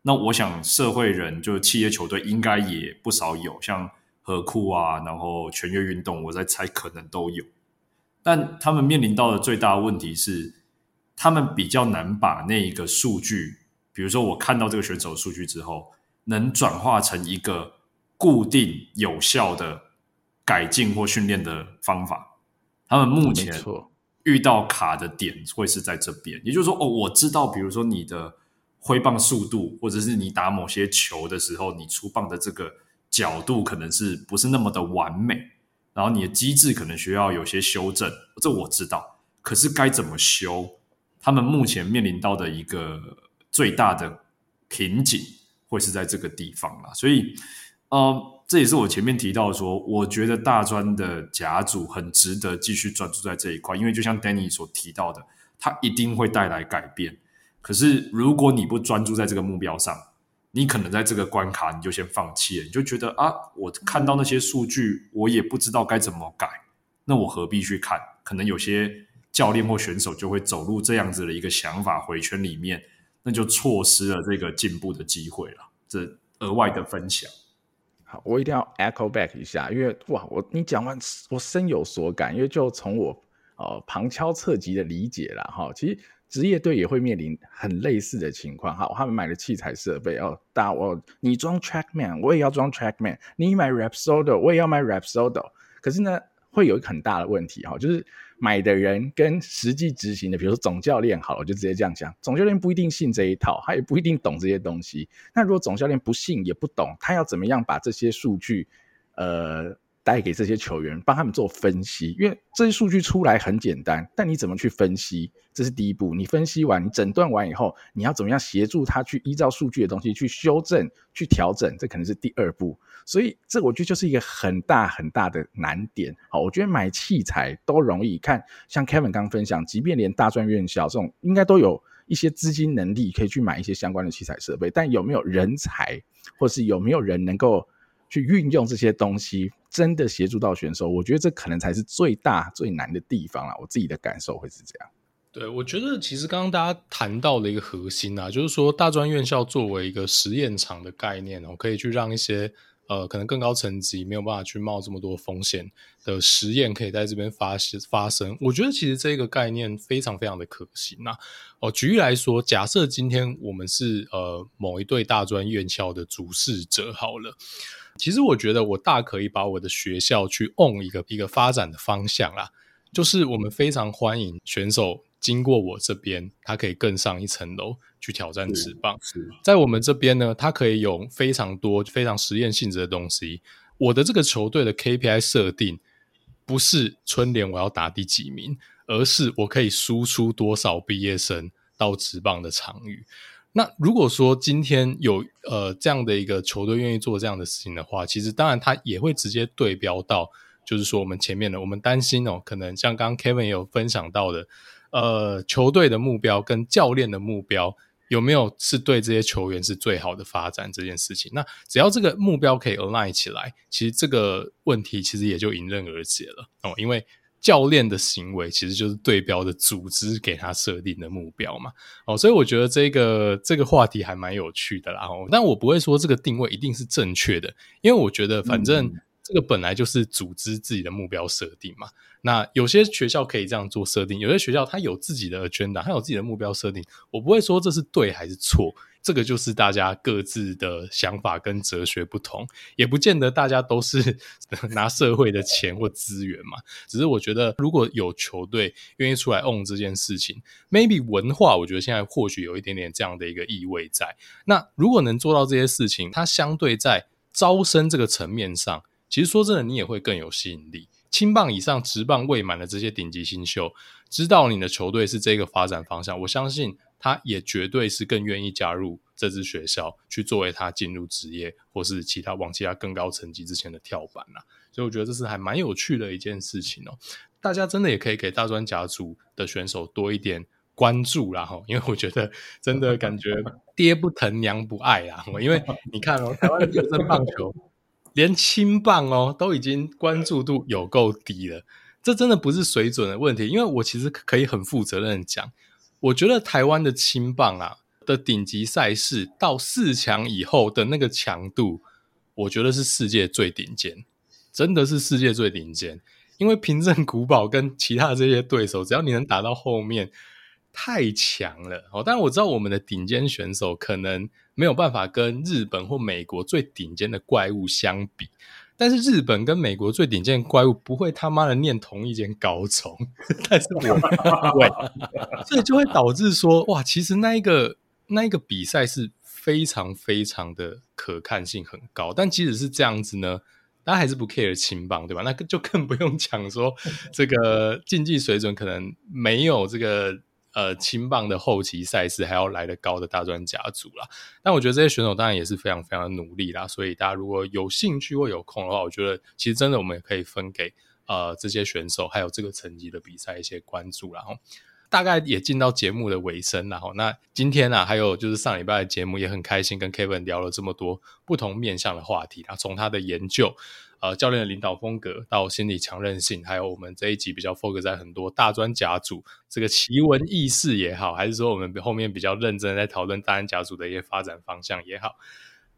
那我想，社会人就是企业球队应该也不少有，像和库啊，然后全跃运动，我在猜可能都有。但他们面临到的最大问题是，他们比较难把那一个数据，比如说我看到这个选手数据之后，能转化成一个固定有效的改进或训练的方法。他们目前。遇到卡的点会是在这边，也就是说，哦，我知道，比如说你的挥棒速度，或者是你打某些球的时候，你出棒的这个角度可能是不是那么的完美，然后你的机制可能需要有些修正，这我知道。可是该怎么修？他们目前面临到的一个最大的瓶颈会是在这个地方啦，所以，呃。这也是我前面提到说，我觉得大专的甲组很值得继续专注在这一块，因为就像 Danny 所提到的，它一定会带来改变。可是如果你不专注在这个目标上，你可能在这个关卡你就先放弃了，你就觉得啊，我看到那些数据，我也不知道该怎么改，那我何必去看？可能有些教练或选手就会走入这样子的一个想法回圈里面，那就错失了这个进步的机会了。这额外的分享。好我一定要 echo back 一下，因为哇，我你讲完我深有所感，因为就从我呃旁敲侧击的理解啦哈，其实职业队也会面临很类似的情况哈，他们买的器材设备哦，大我你装 TrackMan，我也要装 TrackMan，你买 Rapsodo，我也要买 Rapsodo，可是呢，会有一个很大的问题哈，就是。买的人跟实际执行的，比如说总教练，好了，我就直接这样讲，总教练不一定信这一套，他也不一定懂这些东西。那如果总教练不信也不懂，他要怎么样把这些数据，呃？带给这些球员，帮他们做分析，因为这些数据出来很简单，但你怎么去分析，这是第一步。你分析完，你诊断完以后，你要怎么样协助他去依照数据的东西去修正、去调整，这可能是第二步。所以，这我觉得就是一个很大很大的难点。好，我觉得买器材都容易看，像 Kevin 刚分享，即便连大专院校这种，应该都有一些资金能力可以去买一些相关的器材设备，但有没有人才，或是有没有人能够去运用这些东西？真的协助到选手，我觉得这可能才是最大最难的地方啦。我自己的感受会是这样。对，我觉得其实刚刚大家谈到的一个核心啊，就是说大专院校作为一个实验场的概念哦，可以去让一些呃可能更高层级没有办法去冒这么多风险的实验，可以在这边发发生。我觉得其实这个概念非常非常的可行呐。哦，举例来说，假设今天我们是呃某一对大专院校的主事者，好了。其实我觉得我大可以把我的学校去 own 一个一个发展的方向啦，就是我们非常欢迎选手经过我这边，他可以更上一层楼去挑战职棒。在我们这边呢，他可以有非常多非常实验性质的东西。我的这个球队的 KPI 设定不是春联我要打第几名，而是我可以输出多少毕业生到职棒的场域。那如果说今天有呃这样的一个球队愿意做这样的事情的话，其实当然他也会直接对标到，就是说我们前面的我们担心哦，可能像刚刚 Kevin 也有分享到的，呃，球队的目标跟教练的目标有没有是对这些球员是最好的发展这件事情？那只要这个目标可以 align 起来，其实这个问题其实也就迎刃而解了哦。因为教练的行为其实就是对标的组织给他设定的目标嘛。哦，所以我觉得这个这个话题还蛮有趣的啦。哦，但我不会说这个定位一定是正确的，因为我觉得反正这个本来就是组织自己的目标设定嘛。那有些学校可以这样做设定，有些学校它有自己的 agenda，它有自己的目标设定。我不会说这是对还是错，这个就是大家各自的想法跟哲学不同，也不见得大家都是 拿社会的钱或资源嘛。只是我觉得，如果有球队愿意出来 own 这件事情，maybe 文化，我觉得现在或许有一点点这样的一个意味在。那如果能做到这些事情，它相对在招生这个层面上，其实说真的，你也会更有吸引力。青棒以上、职棒未满的这些顶级新秀，知道你的球队是这个发展方向，我相信他也绝对是更愿意加入这支学校，去作为他进入职业或是其他往其他更高层级之前的跳板啦。所以我觉得这是还蛮有趣的一件事情哦。大家真的也可以给大专甲组的选手多一点关注啦哈，因为我觉得真的感觉爹不疼娘不爱啦。因为你看哦，台湾的学生棒球。连青棒哦都已经关注度有够低了，这真的不是水准的问题。因为我其实可以很负责任讲，我觉得台湾的青棒啊的顶级赛事到四强以后的那个强度，我觉得是世界最顶尖，真的是世界最顶尖。因为平镇古堡跟其他这些对手，只要你能打到后面，太强了哦。但我知道我们的顶尖选手可能。没有办法跟日本或美国最顶尖的怪物相比，但是日本跟美国最顶尖的怪物不会他妈的念同一间高中，但是我会，所以就会导致说，哇，其实那一个那一个比赛是非常非常的可看性很高，但即使是这样子呢，大家还是不 care 青棒，对吧？那个就更不用讲说这个竞技水准可能没有这个。呃，青棒的后期赛事还要来得高的大专甲组啦，但我觉得这些选手当然也是非常非常努力啦，所以大家如果有兴趣或有空的话，我觉得其实真的我们也可以分给呃这些选手还有这个层级的比赛一些关注，然后大概也进到节目的尾声了哈。那今天呢、啊，还有就是上礼拜的节目也很开心，跟 Kevin 聊了这么多不同面向的话题，然后从他的研究。呃，教练的领导风格到心理强韧性，还有我们这一集比较 focus 在很多大专甲组这个奇闻异事也好，还是说我们后面比较认真在讨论大专甲组的一些发展方向也好。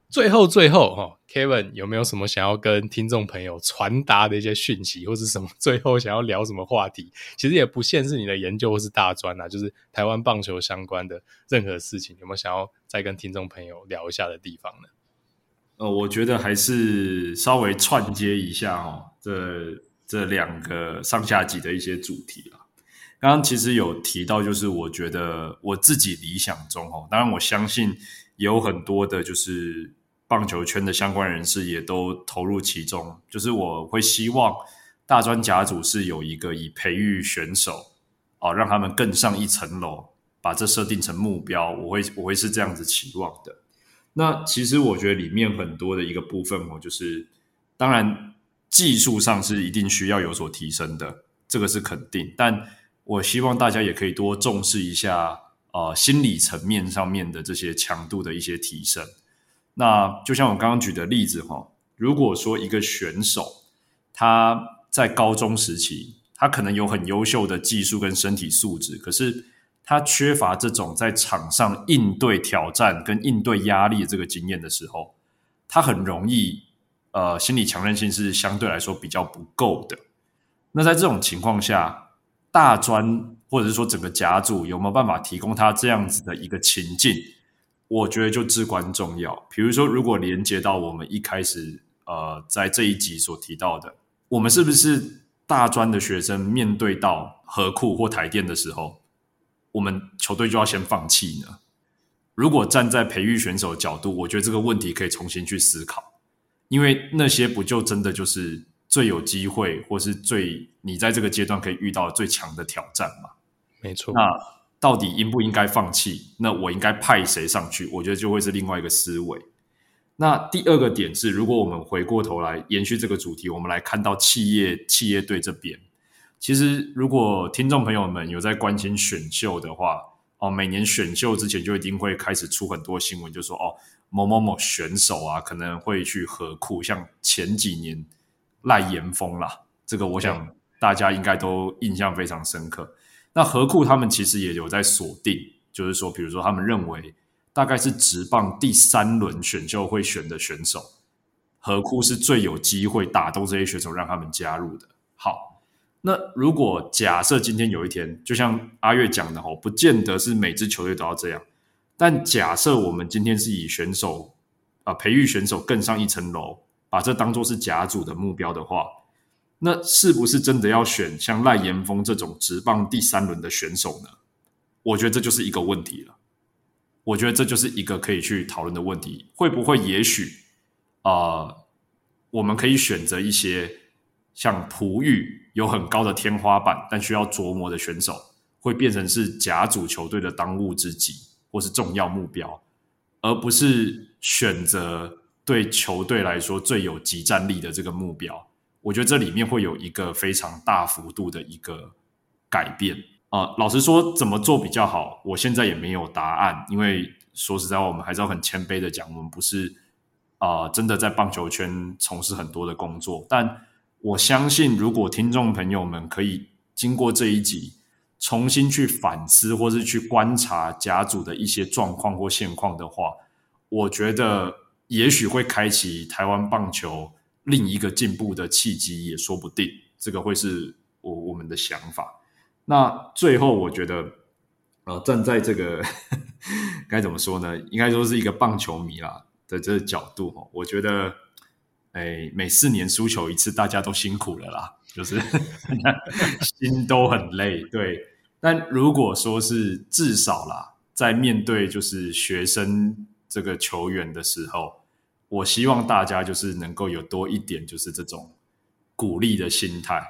最后最后哈、哦，Kevin 有没有什么想要跟听众朋友传达的一些讯息，或是什么 最后想要聊什么话题？其实也不限是你的研究或是大专啊，就是台湾棒球相关的任何事情，有没有想要再跟听众朋友聊一下的地方呢？呃，我觉得还是稍微串接一下哦，这这两个上下级的一些主题啦。刚刚其实有提到，就是我觉得我自己理想中哦，当然我相信有很多的，就是棒球圈的相关人士也都投入其中。就是我会希望大专甲组是有一个以培育选手哦，让他们更上一层楼，把这设定成目标。我会我会是这样子期望的。那其实我觉得里面很多的一个部分哦，就是当然技术上是一定需要有所提升的，这个是肯定。但我希望大家也可以多重视一下，呃，心理层面上面的这些强度的一些提升。那就像我刚刚举的例子哈，如果说一个选手他在高中时期，他可能有很优秀的技术跟身体素质，可是他缺乏这种在场上应对挑战跟应对压力这个经验的时候，他很容易呃心理强韧性是相对来说比较不够的。那在这种情况下，大专或者是说整个甲组有没有办法提供他这样子的一个情境？我觉得就至关重要。比如说，如果连接到我们一开始呃在这一集所提到的，我们是不是大专的学生面对到合库或台电的时候，我们球队就要先放弃呢？如果站在培育选手的角度，我觉得这个问题可以重新去思考，因为那些不就真的就是最有机会，或是最你在这个阶段可以遇到最强的挑战吗？没错。那到底应不应该放弃？那我应该派谁上去？我觉得就会是另外一个思维。那第二个点是，如果我们回过头来延续这个主题，我们来看到企业企业队这边。其实，如果听众朋友们有在关心选秀的话，哦，每年选秀之前就一定会开始出很多新闻，就说哦，某某某选手啊可能会去合库，像前几年赖延峰啦，这个我想大家应该都印象非常深刻。那合库他们其实也有在锁定，就是说，比如说他们认为大概是直棒第三轮选秀会选的选手，合库是最有机会打动这些选手，让他们加入的。好。那如果假设今天有一天，就像阿月讲的哦，不见得是每支球队都要这样。但假设我们今天是以选手啊、培育选手更上一层楼，把这当做是甲组的目标的话，那是不是真的要选像赖延峰这种直棒第三轮的选手呢？我觉得这就是一个问题了。我觉得这就是一个可以去讨论的问题，会不会也许啊、我们可以选择一些。像璞玉有很高的天花板，但需要琢磨的选手，会变成是甲组球队的当务之急或是重要目标，而不是选择对球队来说最有即战力的这个目标。我觉得这里面会有一个非常大幅度的一个改变啊、老实说，怎么做比较好，我现在也没有答案。因为说实在话，我们还是要很谦卑的讲，我们不是啊、真的在棒球圈从事很多的工作，但。我相信，如果听众朋友们可以经过这一集，重新去反思，或是去观察甲组的一些状况或现况的话，我觉得也许会开启台湾棒球另一个进步的契机，也说不定。这个会是我我们的想法。那最后，我觉得，呃，站在这个 该怎么说呢？应该说是一个棒球迷啦的这个角度，我觉得。哎，每四年输球一次，大家都辛苦了啦，就是 心都很累。对，但如果说是至少啦，在面对就是学生这个球员的时候，我希望大家就是能够有多一点就是这种鼓励的心态。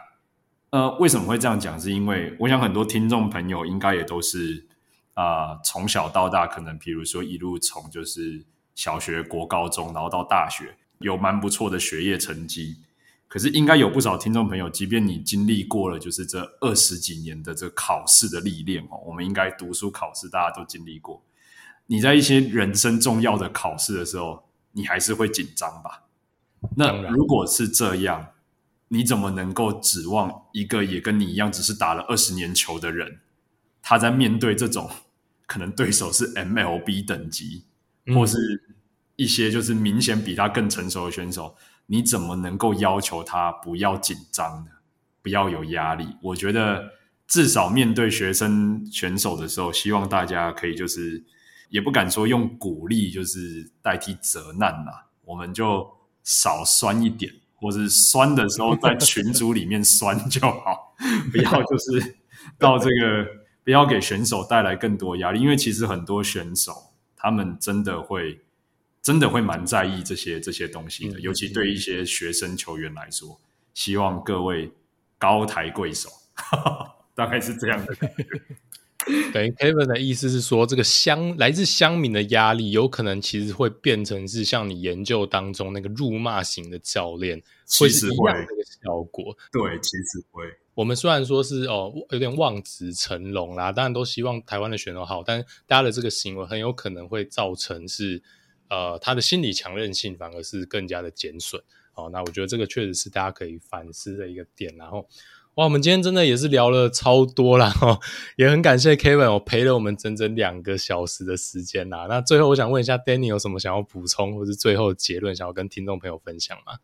呃，为什么会这样讲？是因为我想很多听众朋友应该也都是啊，从小到大，可能比如说一路从就是小学、国高中，然后到大学。有蛮不错的学业成绩，可是应该有不少听众朋友，即便你经历过了就是这二十几年的这考试的历练哦，我们应该读书考试大家都经历过。你在一些人生重要的考试的时候，你还是会紧张吧？那如果是这样，你怎么能够指望一个也跟你一样只是打了二十年球的人，他在面对这种 可能对手是 MLB 等级，或是？一些就是明显比他更成熟的选手，你怎么能够要求他不要紧张呢？不要有压力？我觉得至少面对学生选手的时候，希望大家可以就是也不敢说用鼓励就是代替责难啦，我们就少酸一点，或是酸的时候在群组里面酸就好，不要就是到这个不要给选手带来更多压力，因为其实很多选手他们真的会。真的会蛮在意这些这些东西的，尤其对一些学生球员来说，希望各位高抬贵手，大概是这样的感觉。等于 Kevin 的意思是说，这个乡来自乡民的压力，有可能其实会变成是像你研究当中那个辱骂型的教练，其实会这个效果。对，其实会。我们虽然说是哦，有点望子成龙啦，当然都希望台湾的选手好，但大家的这个行为很有可能会造成是。呃，他的心理强韧性反而是更加的减损。好，那我觉得这个确实是大家可以反思的一个点。然后，哇，我们今天真的也是聊了超多啦，哦，也很感谢 Kevin，我陪了我们整整两个小时的时间啦。那最后，我想问一下 Danny 有什么想要补充，或是最后结论想要跟听众朋友分享吗？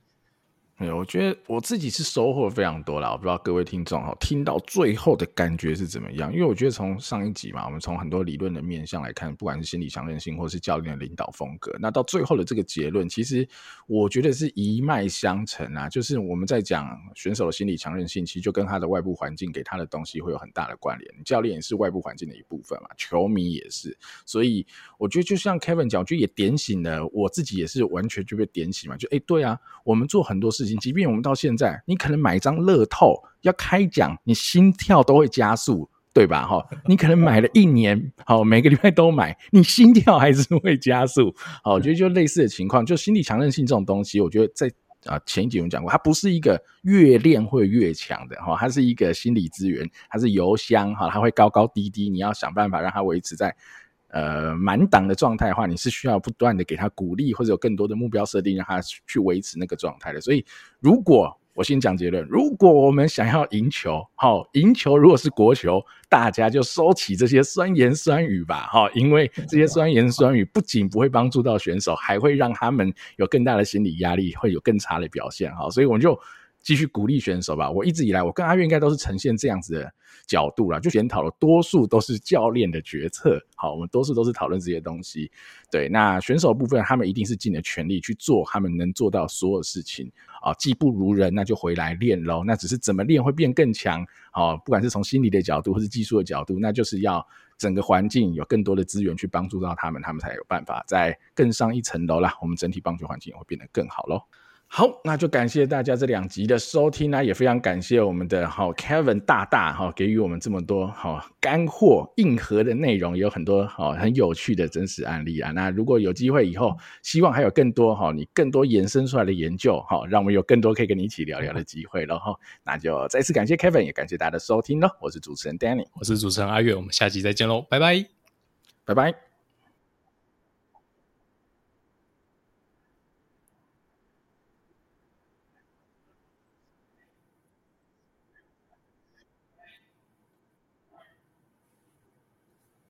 我觉得我自己是收获非常多啦。我不知道各位听众哈，听到最后的感觉是怎么样？因为我觉得从上一集嘛，我们从很多理论的面向来看，不管是心理强韧性，或是教练的领导风格，那到最后的这个结论，其实我觉得是一脉相承啊。就是我们在讲选手的心理强韧性，其实就跟他的外部环境给他的东西会有很大的关联。教练也是外部环境的一部分嘛，球迷也是。所以我觉得就像 Kevin 讲，我觉得也点醒了我自己，也是完全就被点醒嘛。就哎，对啊，我们做很多事情。即便我们到现在，你可能买一张乐透要开奖，你心跳都会加速，对吧？哈，你可能买了一年，好，每个礼拜都买，你心跳还是会加速。好，我觉得就类似的情况，就心理强韧性这种东西，我觉得在啊，前几集我们讲过，它不是一个越练会越强的哈，它是一个心理资源，它是油箱哈，它会高高低低，你要想办法让它维持在呃满档的状态的话，你是需要不断的给他鼓励，或者有更多的目标设定，让他去维持那个状态的。所以，如果我先讲结论，如果我们想要赢球，好，赢球如果是国球，大家就收起这些酸言酸语吧，哈，因为这些酸言酸语不仅不会帮助到选手，还会让他们有更大的心理压力，会有更差的表现，哈，所以我们就。继续鼓励选手吧。我一直以来，我跟阿月应该都是呈现这样子的角度啦，就检讨了多数都是教练的决策。好，我们多数都是讨论这些东西。对，那选手部分，他们一定是尽了全力去做他们能做到所有事情啊。技不如人，那就回来练喽。那只是怎么练会变更强？好，不管是从心理的角度或是技术的角度，那就是要整个环境有更多的资源去帮助到他们，他们才有办法再更上一层楼啦。我们整体棒球环境也会变得更好喽。好，那就感谢大家这两集的收听啊，也非常感谢我们的好 Kevin 大大哈，给予我们这么多好干货硬核的内容，也有很多好很有趣的真实案例啊。那如果有机会以后，希望还有更多哈你更多延伸出来的研究哈，让我们有更多可以跟你一起聊聊的机会了哈。那就再次感谢 Kevin，也感谢大家的收听喽。我是主持人 Danny，我是主持人阿月，我们下集再见喽，拜拜，拜拜。